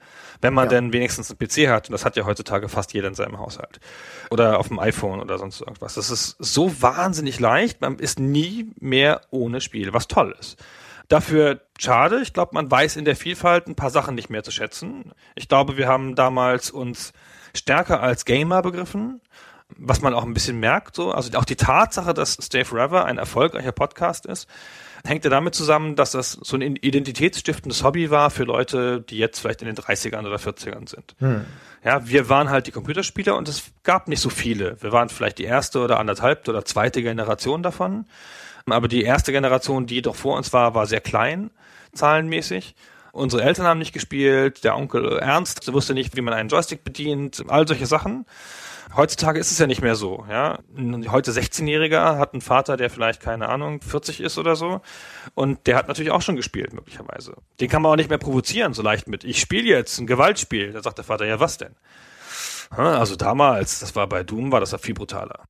Wenn man ja. denn wenigstens einen PC hat, und das hat ja heutzutage fast jeder in seinem Haushalt. Oder auf dem iPhone oder sonst irgendwas. Das ist so wahnsinnig leicht, man ist nie mehr ohne Spiel, was toll ist. Dafür schade, ich glaube, man weiß in der Vielfalt ein paar Sachen nicht mehr zu schätzen. Ich glaube, wir haben damals uns stärker als Gamer begriffen, was man auch ein bisschen merkt, so. Also auch die Tatsache, dass Stay Forever ein erfolgreicher Podcast ist, hängt ja damit zusammen, dass das so ein identitätsstiftendes Hobby war für Leute, die jetzt vielleicht in den 30ern oder 40ern sind. Hm. Ja, wir waren halt die Computerspieler und es gab nicht so viele. Wir waren vielleicht die erste oder anderthalb oder zweite Generation davon. Aber die erste Generation, die doch vor uns war, war sehr klein, zahlenmäßig. Unsere Eltern haben nicht gespielt, der Onkel Ernst wusste nicht, wie man einen Joystick bedient, all solche Sachen. Heutzutage ist es ja nicht mehr so, ja. Heute 16-Jähriger hat einen Vater, der vielleicht, keine Ahnung, 40 ist oder so. Und der hat natürlich auch schon gespielt, möglicherweise. Den kann man auch nicht mehr provozieren, so leicht mit. Ich spiele jetzt ein Gewaltspiel. Da sagt der Vater, ja, was denn? Also damals, das war bei Doom, war das ja viel brutaler.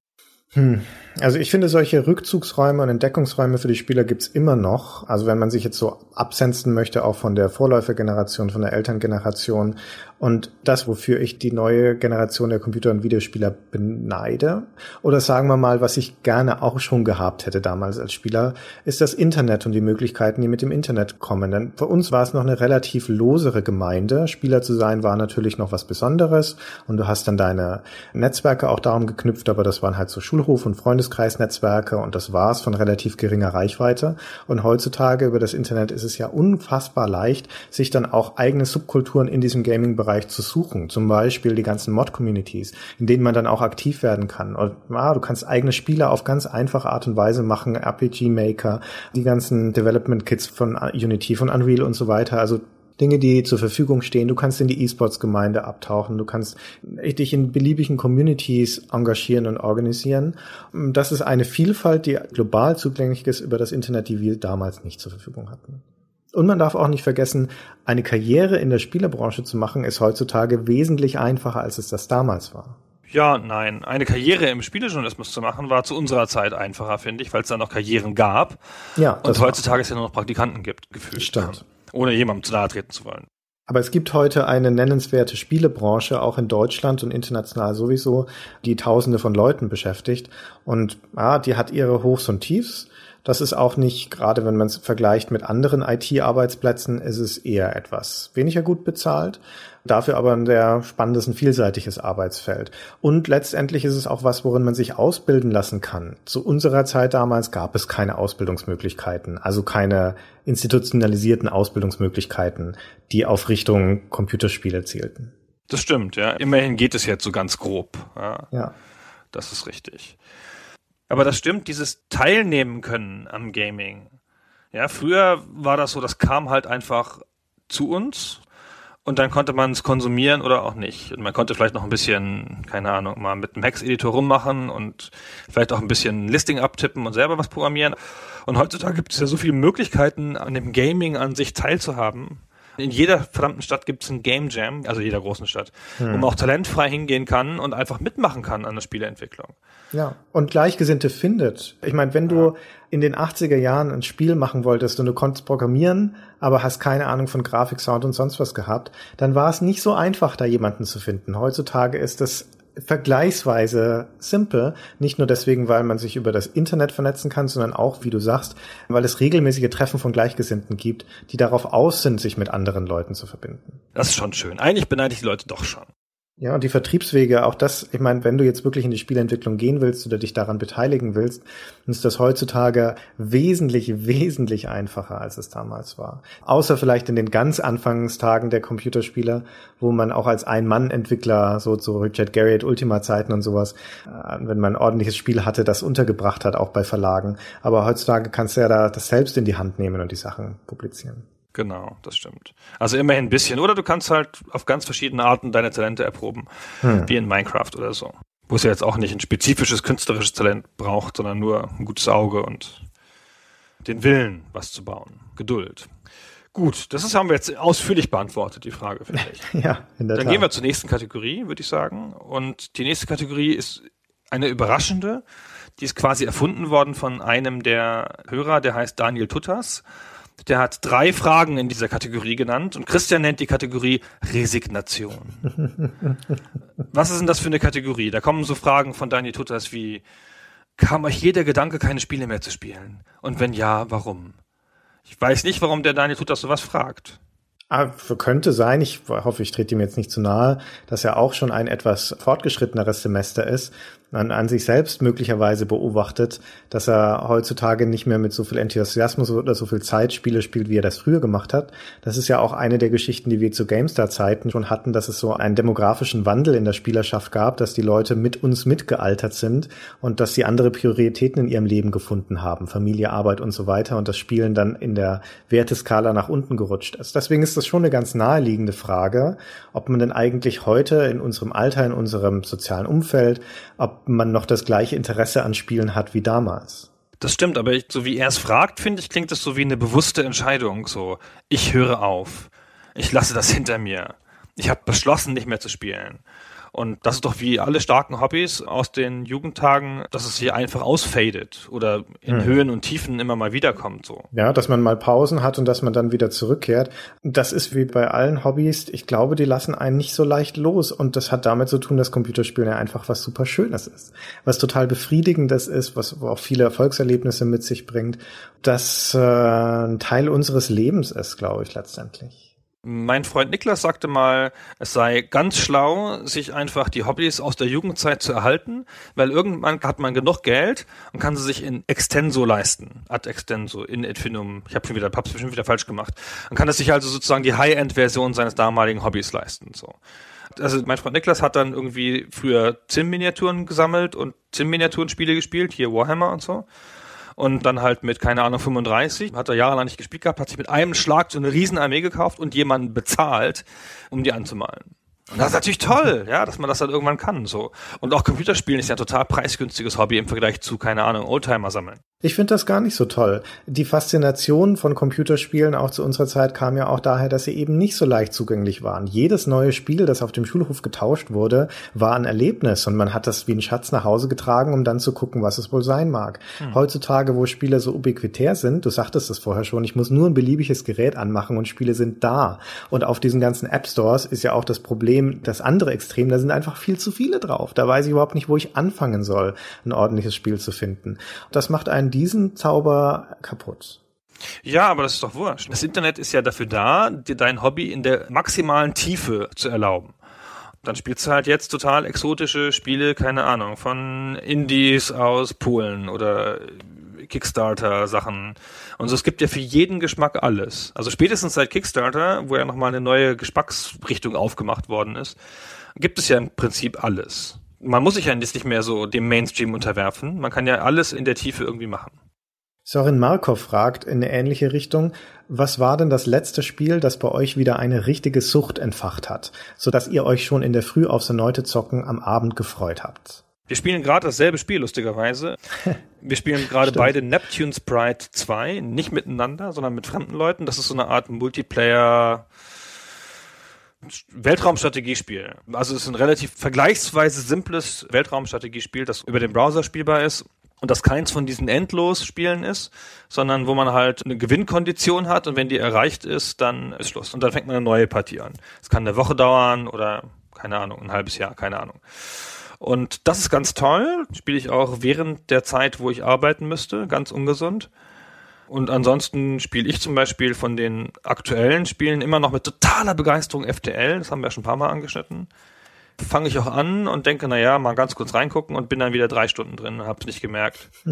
Hm. Also ich finde, solche Rückzugsräume und Entdeckungsräume für die Spieler gibt's immer noch. Also wenn man sich jetzt so absenzen möchte, auch von der Vorläufergeneration, von der Elterngeneration. Und das, wofür ich die neue Generation der Computer- und Videospieler beneide, oder sagen wir mal, was ich gerne auch schon gehabt hätte damals als Spieler, ist das Internet und die Möglichkeiten, die mit dem Internet kommen. Denn für uns war es noch eine relativ losere Gemeinde. Spieler zu sein war natürlich noch was Besonderes. Und du hast dann deine Netzwerke auch darum geknüpft, aber das waren halt so Schulhof- und Freundes Freundeskreisnetzwerke und das war's von relativ geringer Reichweite. Und heutzutage über das Internet ist es ja unfassbar leicht, sich dann auch eigene Subkulturen in diesem Gaming-Bereich zu suchen. Zum Beispiel die ganzen Mod-Communities, in denen man dann auch aktiv werden kann. Und, ah, du kannst eigene Spiele auf ganz einfache Art und Weise machen, RPG Maker, die ganzen Development Kits von Unity, von Unreal und so weiter. Also Dinge, die zur Verfügung stehen. Du kannst in die E-Sports-Gemeinde abtauchen. Du kannst dich in beliebigen Communities engagieren und organisieren. Das ist eine Vielfalt, die global zugänglich ist über das Internet, die wir damals nicht zur Verfügung hatten. Und man darf auch nicht vergessen, eine Karriere in der Spielerbranche zu machen, ist heutzutage wesentlich einfacher, als es das damals war. Ja, nein. Eine Karriere im Spielejournalismus zu machen, war zu unserer Zeit einfacher, finde ich, weil es da noch Karrieren gab. Ja. Und heutzutage es ja nur noch Praktikanten gibt, gefühlt. Stimmt ohne jemandem zu nahe treten zu wollen. Aber es gibt heute eine nennenswerte Spielebranche, auch in Deutschland und international sowieso, die Tausende von Leuten beschäftigt. Und ja, die hat ihre Hochs und Tiefs. Das ist auch nicht, gerade wenn man es vergleicht mit anderen IT-Arbeitsplätzen, ist es eher etwas weniger gut bezahlt. Dafür aber ein sehr spannendes und vielseitiges Arbeitsfeld. Und letztendlich ist es auch was, worin man sich ausbilden lassen kann. Zu unserer Zeit damals gab es keine Ausbildungsmöglichkeiten, also keine institutionalisierten Ausbildungsmöglichkeiten, die auf Richtung Computerspiele zielten. Das stimmt, ja. Immerhin geht es jetzt so ganz grob. Ja. ja. Das ist richtig. Aber das stimmt, dieses Teilnehmen können am Gaming. Ja, früher war das so, das kam halt einfach zu uns und dann konnte man es konsumieren oder auch nicht. Und man konnte vielleicht noch ein bisschen, keine Ahnung, mal mit einem Hex-Editor rummachen und vielleicht auch ein bisschen Listing abtippen und selber was programmieren. Und heutzutage gibt es ja so viele Möglichkeiten, an dem Gaming an sich teilzuhaben. In jeder verdammten Stadt gibt es einen Game Jam, also jeder großen Stadt, hm. wo man auch talentfrei hingehen kann und einfach mitmachen kann an der Spieleentwicklung. Ja, und Gleichgesinnte findet. Ich meine, wenn du in den 80er Jahren ein Spiel machen wolltest und du konntest programmieren, aber hast keine Ahnung von Grafik, Sound und sonst was gehabt, dann war es nicht so einfach, da jemanden zu finden. Heutzutage ist das vergleichsweise simpel. Nicht nur deswegen, weil man sich über das Internet vernetzen kann, sondern auch, wie du sagst, weil es regelmäßige Treffen von Gleichgesinnten gibt, die darauf aus sind, sich mit anderen Leuten zu verbinden. Das ist schon schön. Eigentlich beneide ich die Leute doch schon. Ja, und die Vertriebswege, auch das, ich meine, wenn du jetzt wirklich in die Spielentwicklung gehen willst oder dich daran beteiligen willst, ist das heutzutage wesentlich, wesentlich einfacher, als es damals war. Außer vielleicht in den ganz Anfangstagen der Computerspieler, wo man auch als Ein-Mann-Entwickler, so zu Richard Garriott Ultima-Zeiten und sowas, äh, wenn man ein ordentliches Spiel hatte, das untergebracht hat, auch bei Verlagen. Aber heutzutage kannst du ja da das selbst in die Hand nehmen und die Sachen publizieren. Genau, das stimmt. Also immerhin ein bisschen. Oder du kannst halt auf ganz verschiedene Arten deine Talente erproben, hm. wie in Minecraft oder so. Wo es ja jetzt auch nicht ein spezifisches künstlerisches Talent braucht, sondern nur ein gutes Auge und den Willen, was zu bauen. Geduld. Gut, das ist, haben wir jetzt ausführlich beantwortet, die Frage, finde ich. ja, in der Dann Tat. gehen wir zur nächsten Kategorie, würde ich sagen. Und die nächste Kategorie ist eine überraschende. Die ist quasi erfunden worden von einem der Hörer, der heißt Daniel Tuttas. Der hat drei Fragen in dieser Kategorie genannt und Christian nennt die Kategorie Resignation. Was ist denn das für eine Kategorie? Da kommen so Fragen von Daniel Tutters wie, kam euch jeder Gedanke, keine Spiele mehr zu spielen? Und wenn ja, warum? Ich weiß nicht, warum der Daniel Tutters sowas fragt. Ah, könnte sein, ich hoffe, ich trete ihm jetzt nicht zu nahe, dass er auch schon ein etwas fortgeschritteneres Semester ist man an sich selbst möglicherweise beobachtet, dass er heutzutage nicht mehr mit so viel Enthusiasmus oder so viel Zeit Spiele spielt, wie er das früher gemacht hat. Das ist ja auch eine der Geschichten, die wir zu GameStar-Zeiten schon hatten, dass es so einen demografischen Wandel in der Spielerschaft gab, dass die Leute mit uns mitgealtert sind und dass sie andere Prioritäten in ihrem Leben gefunden haben, Familie, Arbeit und so weiter und das Spielen dann in der Werteskala nach unten gerutscht ist. Deswegen ist das schon eine ganz naheliegende Frage, ob man denn eigentlich heute in unserem Alter, in unserem sozialen Umfeld, ob man noch das gleiche Interesse an Spielen hat wie damals. Das stimmt, aber ich, so wie er es fragt, finde ich, klingt es so wie eine bewusste Entscheidung. So, ich höre auf. Ich lasse das hinter mir. Ich habe beschlossen, nicht mehr zu spielen. Und das ist doch wie alle starken Hobbys aus den Jugendtagen, dass es hier einfach ausfadet oder in hm. Höhen und Tiefen immer mal wiederkommt, so. Ja, dass man mal Pausen hat und dass man dann wieder zurückkehrt. Das ist wie bei allen Hobbys. Ich glaube, die lassen einen nicht so leicht los. Und das hat damit zu tun, dass Computerspielen ja einfach was super Schönes ist. Was total befriedigendes ist, was auch viele Erfolgserlebnisse mit sich bringt. Das äh, ein Teil unseres Lebens ist, glaube ich, letztendlich. Mein Freund Niklas sagte mal, es sei ganz schlau, sich einfach die Hobbys aus der Jugendzeit zu erhalten, weil irgendwann hat man genug Geld und kann sie sich in extenso leisten. Ad extenso, in infinum. Ich habe schon wieder, hab's bestimmt wieder falsch gemacht. Man kann es sich also sozusagen die High-End-Version seines damaligen Hobbys leisten. So. Also mein Freund Niklas hat dann irgendwie früher Zim-Miniaturen gesammelt und Zim-Miniaturenspiele gespielt, hier Warhammer und so und dann halt mit, keine Ahnung, 35, hat er jahrelang nicht gespielt gehabt, hat sich mit einem Schlag so eine Riesenarmee gekauft und jemanden bezahlt, um die anzumalen. Und das ist natürlich toll, ja, dass man das dann irgendwann kann, so. Und auch Computerspielen ist ja ein total preisgünstiges Hobby im Vergleich zu, keine Ahnung, Oldtimer sammeln. Ich finde das gar nicht so toll. Die Faszination von Computerspielen auch zu unserer Zeit kam ja auch daher, dass sie eben nicht so leicht zugänglich waren. Jedes neue Spiel, das auf dem Schulhof getauscht wurde, war ein Erlebnis und man hat das wie ein Schatz nach Hause getragen, um dann zu gucken, was es wohl sein mag. Hm. Heutzutage, wo Spiele so ubiquitär sind, du sagtest es vorher schon, ich muss nur ein beliebiges Gerät anmachen und Spiele sind da. Und auf diesen ganzen App Stores ist ja auch das Problem, das andere Extrem, da sind einfach viel zu viele drauf. Da weiß ich überhaupt nicht, wo ich anfangen soll, ein ordentliches Spiel zu finden. Das macht einen diesen Zauber kaputt. Ja, aber das ist doch wurscht. Das Internet ist ja dafür da, dir dein Hobby in der maximalen Tiefe zu erlauben. Dann spielst du halt jetzt total exotische Spiele, keine Ahnung, von Indies aus Polen oder Kickstarter-Sachen. Und so, es gibt ja für jeden Geschmack alles. Also spätestens seit Kickstarter, wo ja nochmal eine neue Geschmacksrichtung aufgemacht worden ist, gibt es ja im Prinzip alles man muss sich ja jetzt nicht mehr so dem Mainstream unterwerfen. Man kann ja alles in der Tiefe irgendwie machen. Sorin Markov fragt in eine ähnliche Richtung, was war denn das letzte Spiel, das bei euch wieder eine richtige Sucht entfacht hat, sodass ihr euch schon in der Früh aufs erneute Zocken am Abend gefreut habt? Wir spielen gerade dasselbe Spiel, lustigerweise. Wir spielen gerade beide Neptune Sprite 2, nicht miteinander, sondern mit fremden Leuten. Das ist so eine Art Multiplayer Weltraumstrategiespiel. Also es ist ein relativ vergleichsweise simples Weltraumstrategiespiel, das über den Browser spielbar ist und das keins von diesen Endlos-Spielen ist, sondern wo man halt eine Gewinnkondition hat und wenn die erreicht ist, dann ist Schluss. Und dann fängt man eine neue Partie an. Es kann eine Woche dauern oder keine Ahnung, ein halbes Jahr, keine Ahnung. Und das ist ganz toll. Spiele ich auch während der Zeit, wo ich arbeiten müsste, ganz ungesund. Und ansonsten spiele ich zum Beispiel von den aktuellen Spielen immer noch mit totaler Begeisterung FTL. Das haben wir ja schon ein paar Mal angeschnitten. Fange ich auch an und denke, na ja, mal ganz kurz reingucken und bin dann wieder drei Stunden drin und hab's nicht gemerkt.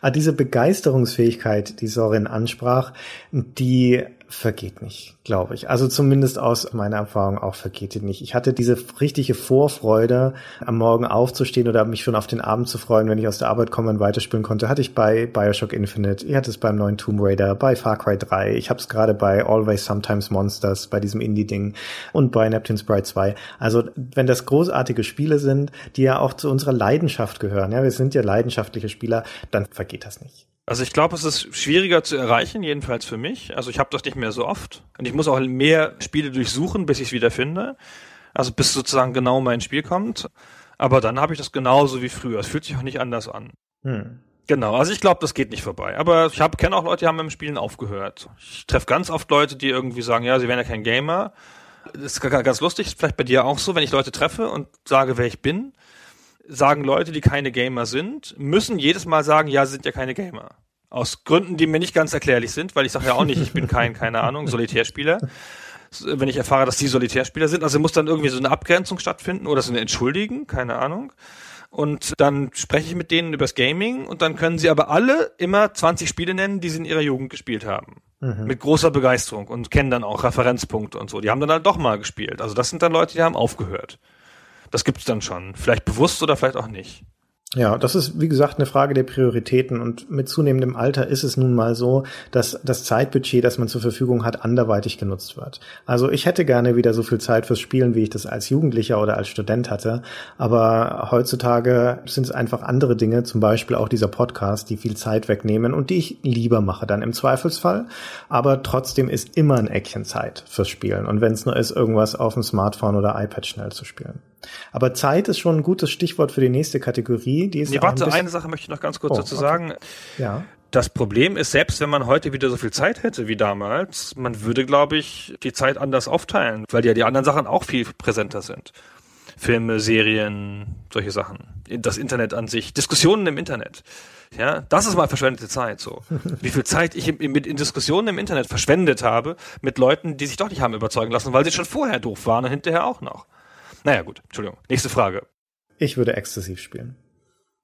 ah, diese Begeisterungsfähigkeit, die Sorin ansprach, die vergeht nicht, glaube ich. Also zumindest aus meiner Erfahrung auch vergeht die nicht. Ich hatte diese richtige Vorfreude, am Morgen aufzustehen oder mich schon auf den Abend zu freuen, wenn ich aus der Arbeit komme und weiterspielen konnte. Hatte ich bei Bioshock Infinite, ich hatte es beim neuen Tomb Raider, bei Far Cry 3, ich habe es gerade bei Always Sometimes Monsters, bei diesem Indie-Ding und bei Neptune Sprite 2. Also wenn das großartige Spiele sind, die ja auch zu unserer Leidenschaft gehören, ja, wir sind ja leidenschaftliche Spieler, dann vergeht das nicht. Also ich glaube, es ist schwieriger zu erreichen, jedenfalls für mich. Also ich habe das nicht mehr so oft. Und ich muss auch mehr Spiele durchsuchen, bis ich es wieder finde. Also bis sozusagen genau mein Spiel kommt. Aber dann habe ich das genauso wie früher. Es fühlt sich auch nicht anders an. Hm. Genau, also ich glaube, das geht nicht vorbei. Aber ich habe kenne auch Leute, die haben mit dem Spielen aufgehört. Ich treffe ganz oft Leute, die irgendwie sagen, ja, sie wären ja kein Gamer. Das ist ganz lustig, vielleicht bei dir auch so, wenn ich Leute treffe und sage, wer ich bin, sagen Leute, die keine Gamer sind, müssen jedes Mal sagen, ja, sie sind ja keine Gamer. Aus Gründen, die mir nicht ganz erklärlich sind, weil ich sage ja auch nicht, ich bin kein, keine Ahnung, Solitärspieler. Wenn ich erfahre, dass die Solitärspieler sind, also muss dann irgendwie so eine Abgrenzung stattfinden oder so eine Entschuldigen, keine Ahnung. Und dann spreche ich mit denen übers Gaming und dann können sie aber alle immer 20 Spiele nennen, die sie in ihrer Jugend gespielt haben. Mhm. Mit großer Begeisterung und kennen dann auch Referenzpunkte und so. Die haben dann halt doch mal gespielt. Also das sind dann Leute, die haben aufgehört. Das gibt's dann schon. Vielleicht bewusst oder vielleicht auch nicht. Ja, das ist, wie gesagt, eine Frage der Prioritäten. Und mit zunehmendem Alter ist es nun mal so, dass das Zeitbudget, das man zur Verfügung hat, anderweitig genutzt wird. Also ich hätte gerne wieder so viel Zeit fürs Spielen, wie ich das als Jugendlicher oder als Student hatte. Aber heutzutage sind es einfach andere Dinge, zum Beispiel auch dieser Podcast, die viel Zeit wegnehmen und die ich lieber mache dann im Zweifelsfall. Aber trotzdem ist immer ein Eckchen Zeit fürs Spielen. Und wenn es nur ist, irgendwas auf dem Smartphone oder iPad schnell zu spielen. Aber Zeit ist schon ein gutes Stichwort für die nächste Kategorie. Die ist nee, warte, ein eine Sache möchte ich noch ganz kurz oh, dazu okay. sagen. Ja. Das Problem ist, selbst wenn man heute wieder so viel Zeit hätte wie damals, man würde, glaube ich, die Zeit anders aufteilen, weil ja die anderen Sachen auch viel präsenter sind. Filme, Serien, solche Sachen. Das Internet an sich, Diskussionen im Internet. Ja, das ist mal verschwendete Zeit, so. Wie viel Zeit ich in, in Diskussionen im Internet verschwendet habe mit Leuten, die sich doch nicht haben überzeugen lassen, weil sie schon vorher doof waren und hinterher auch noch. Naja, gut, Entschuldigung. Nächste Frage. Ich würde exzessiv spielen.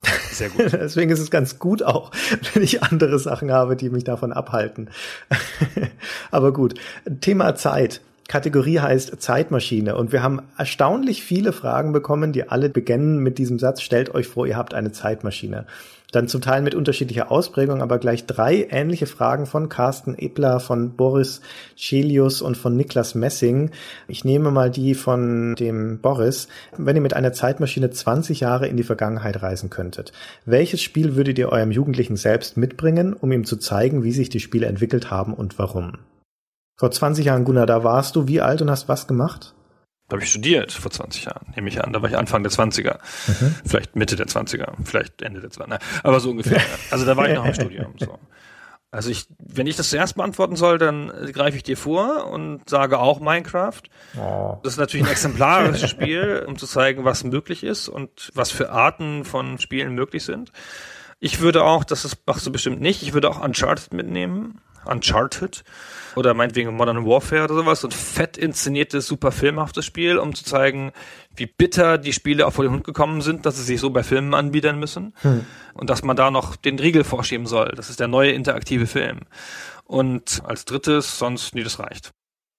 Sehr gut. Deswegen ist es ganz gut auch, wenn ich andere Sachen habe, die mich davon abhalten. Aber gut. Thema Zeit. Kategorie heißt Zeitmaschine und wir haben erstaunlich viele Fragen bekommen, die alle beginnen mit diesem Satz, stellt euch vor, ihr habt eine Zeitmaschine. Dann zum Teil mit unterschiedlicher Ausprägung, aber gleich drei ähnliche Fragen von Carsten Ebler, von Boris Chelius und von Niklas Messing. Ich nehme mal die von dem Boris. Wenn ihr mit einer Zeitmaschine 20 Jahre in die Vergangenheit reisen könntet, welches Spiel würdet ihr eurem Jugendlichen selbst mitbringen, um ihm zu zeigen, wie sich die Spiele entwickelt haben und warum? Vor 20 Jahren, Gunnar, da warst du wie alt und hast was gemacht? Da habe ich studiert vor 20 Jahren, nehme ich an. Da war ich Anfang der 20er. Mhm. Vielleicht Mitte der 20er, vielleicht Ende der 20er. Aber so ungefähr. Also da war ich noch im Studium. So. Also ich, wenn ich das zuerst beantworten soll, dann greife ich dir vor und sage auch Minecraft. Oh. Das ist natürlich ein exemplarisches Spiel, um zu zeigen, was möglich ist und was für Arten von Spielen möglich sind. Ich würde auch, das ist, machst du bestimmt nicht, ich würde auch Uncharted mitnehmen. Uncharted oder meinetwegen Modern Warfare oder sowas, so ein fett inszeniertes, super filmhaftes Spiel, um zu zeigen, wie bitter die Spiele auch vor den Hund gekommen sind, dass sie sich so bei Filmen anbiedern müssen hm. und dass man da noch den Riegel vorschieben soll. Das ist der neue interaktive Film. Und als drittes, sonst, nee, das reicht.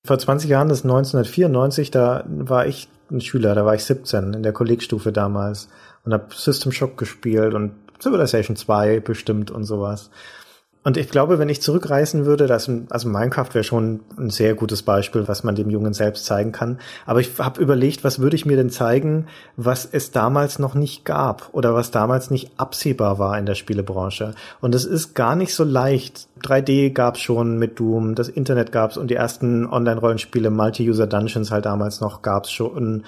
Vor 20 Jahren, das ist 1994, da war ich ein Schüler, da war ich 17 in der Kollegstufe damals und habe System Shock gespielt und Civilization 2 bestimmt und sowas. Und ich glaube, wenn ich zurückreisen würde, dass, also Minecraft wäre schon ein sehr gutes Beispiel, was man dem Jungen selbst zeigen kann. Aber ich habe überlegt, was würde ich mir denn zeigen, was es damals noch nicht gab oder was damals nicht absehbar war in der Spielebranche. Und es ist gar nicht so leicht. 3D gab's schon mit Doom, das Internet gab's und die ersten Online-Rollenspiele, Multi-User Dungeons halt damals noch gab's schon.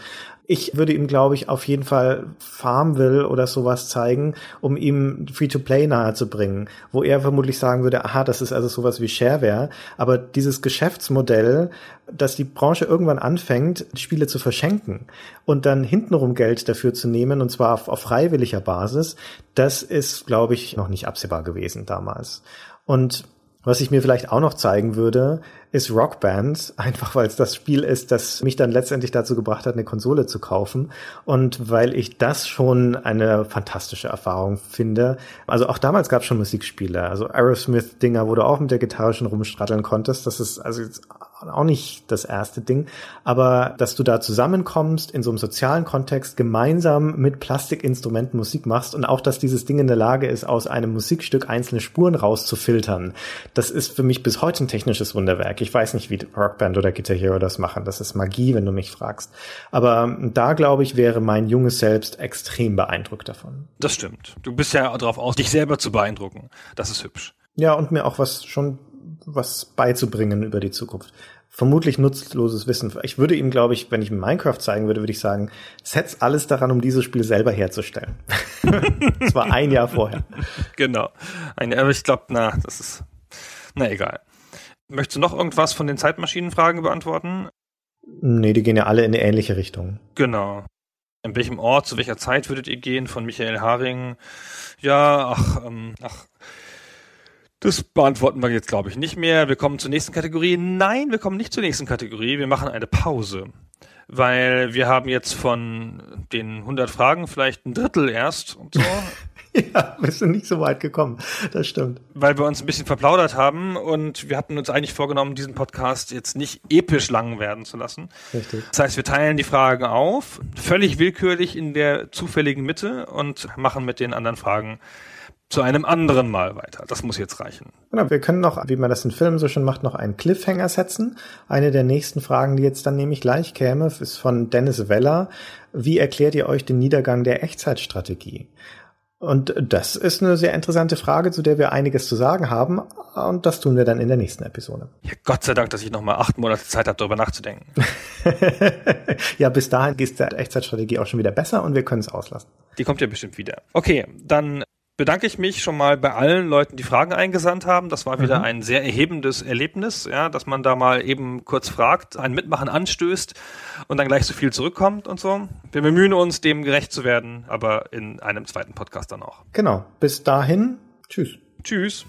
Ich würde ihm, glaube ich, auf jeden Fall Farmville oder sowas zeigen, um ihm Free-to-Play nahezubringen, wo er vermutlich sagen würde, aha, das ist also sowas wie Shareware, aber dieses Geschäftsmodell, dass die Branche irgendwann anfängt, Spiele zu verschenken und dann hintenrum Geld dafür zu nehmen, und zwar auf, auf freiwilliger Basis, das ist, glaube ich, noch nicht absehbar gewesen damals. Und was ich mir vielleicht auch noch zeigen würde, ist Rockband, einfach weil es das Spiel ist, das mich dann letztendlich dazu gebracht hat, eine Konsole zu kaufen und weil ich das schon eine fantastische Erfahrung finde. Also auch damals gab es schon Musikspiele, also Aerosmith-Dinger, wo du auch mit der Gitarre schon rumstratteln konntest. Das ist also jetzt auch nicht das erste Ding, aber dass du da zusammenkommst in so einem sozialen Kontext, gemeinsam mit Plastikinstrumenten Musik machst und auch, dass dieses Ding in der Lage ist, aus einem Musikstück einzelne Spuren rauszufiltern, das ist für mich bis heute ein technisches Wunderwerk. Ich weiß nicht, wie Rockband oder Guitar Hero das machen. Das ist Magie, wenn du mich fragst. Aber da, glaube ich, wäre mein junges Selbst extrem beeindruckt davon. Das stimmt. Du bist ja darauf aus, dich selber zu beeindrucken. Das ist hübsch. Ja, und mir auch was schon was beizubringen über die Zukunft. Vermutlich nutzloses Wissen. Ich würde ihm, glaube ich, wenn ich ihm Minecraft zeigen würde, würde ich sagen, setz alles daran, um dieses Spiel selber herzustellen. das war ein Jahr vorher. Genau. Ein, aber ich glaube, na, das ist, na egal. Möchtest du noch irgendwas von den Zeitmaschinenfragen beantworten? Nee, die gehen ja alle in eine ähnliche Richtung. Genau. In welchem Ort, zu welcher Zeit würdet ihr gehen? Von Michael Haring. Ja, ach, ähm, ach, das beantworten wir jetzt, glaube ich, nicht mehr. Wir kommen zur nächsten Kategorie. Nein, wir kommen nicht zur nächsten Kategorie. Wir machen eine Pause. Weil wir haben jetzt von den 100 Fragen vielleicht ein Drittel erst und so. ja, wir sind nicht so weit gekommen. Das stimmt. Weil wir uns ein bisschen verplaudert haben und wir hatten uns eigentlich vorgenommen, diesen Podcast jetzt nicht episch lang werden zu lassen. Richtig. Das heißt, wir teilen die Fragen auf, völlig willkürlich in der zufälligen Mitte und machen mit den anderen Fragen zu einem anderen Mal weiter. Das muss jetzt reichen. Genau, wir können noch, wie man das in Filmen so schon macht, noch einen Cliffhanger setzen. Eine der nächsten Fragen, die jetzt dann nämlich gleich käme, ist von Dennis Weller. Wie erklärt ihr euch den Niedergang der Echtzeitstrategie? Und das ist eine sehr interessante Frage, zu der wir einiges zu sagen haben. Und das tun wir dann in der nächsten Episode. Ja, Gott sei Dank, dass ich noch mal acht Monate Zeit habe, darüber nachzudenken. ja, bis dahin geht der Echtzeitstrategie auch schon wieder besser und wir können es auslassen. Die kommt ja bestimmt wieder. Okay, dann bedanke ich mich schon mal bei allen Leuten, die Fragen eingesandt haben. Das war wieder mhm. ein sehr erhebendes Erlebnis, ja, dass man da mal eben kurz fragt, ein Mitmachen anstößt und dann gleich so viel zurückkommt und so. Wir bemühen uns, dem gerecht zu werden, aber in einem zweiten Podcast dann auch. Genau. Bis dahin. Tschüss. Tschüss.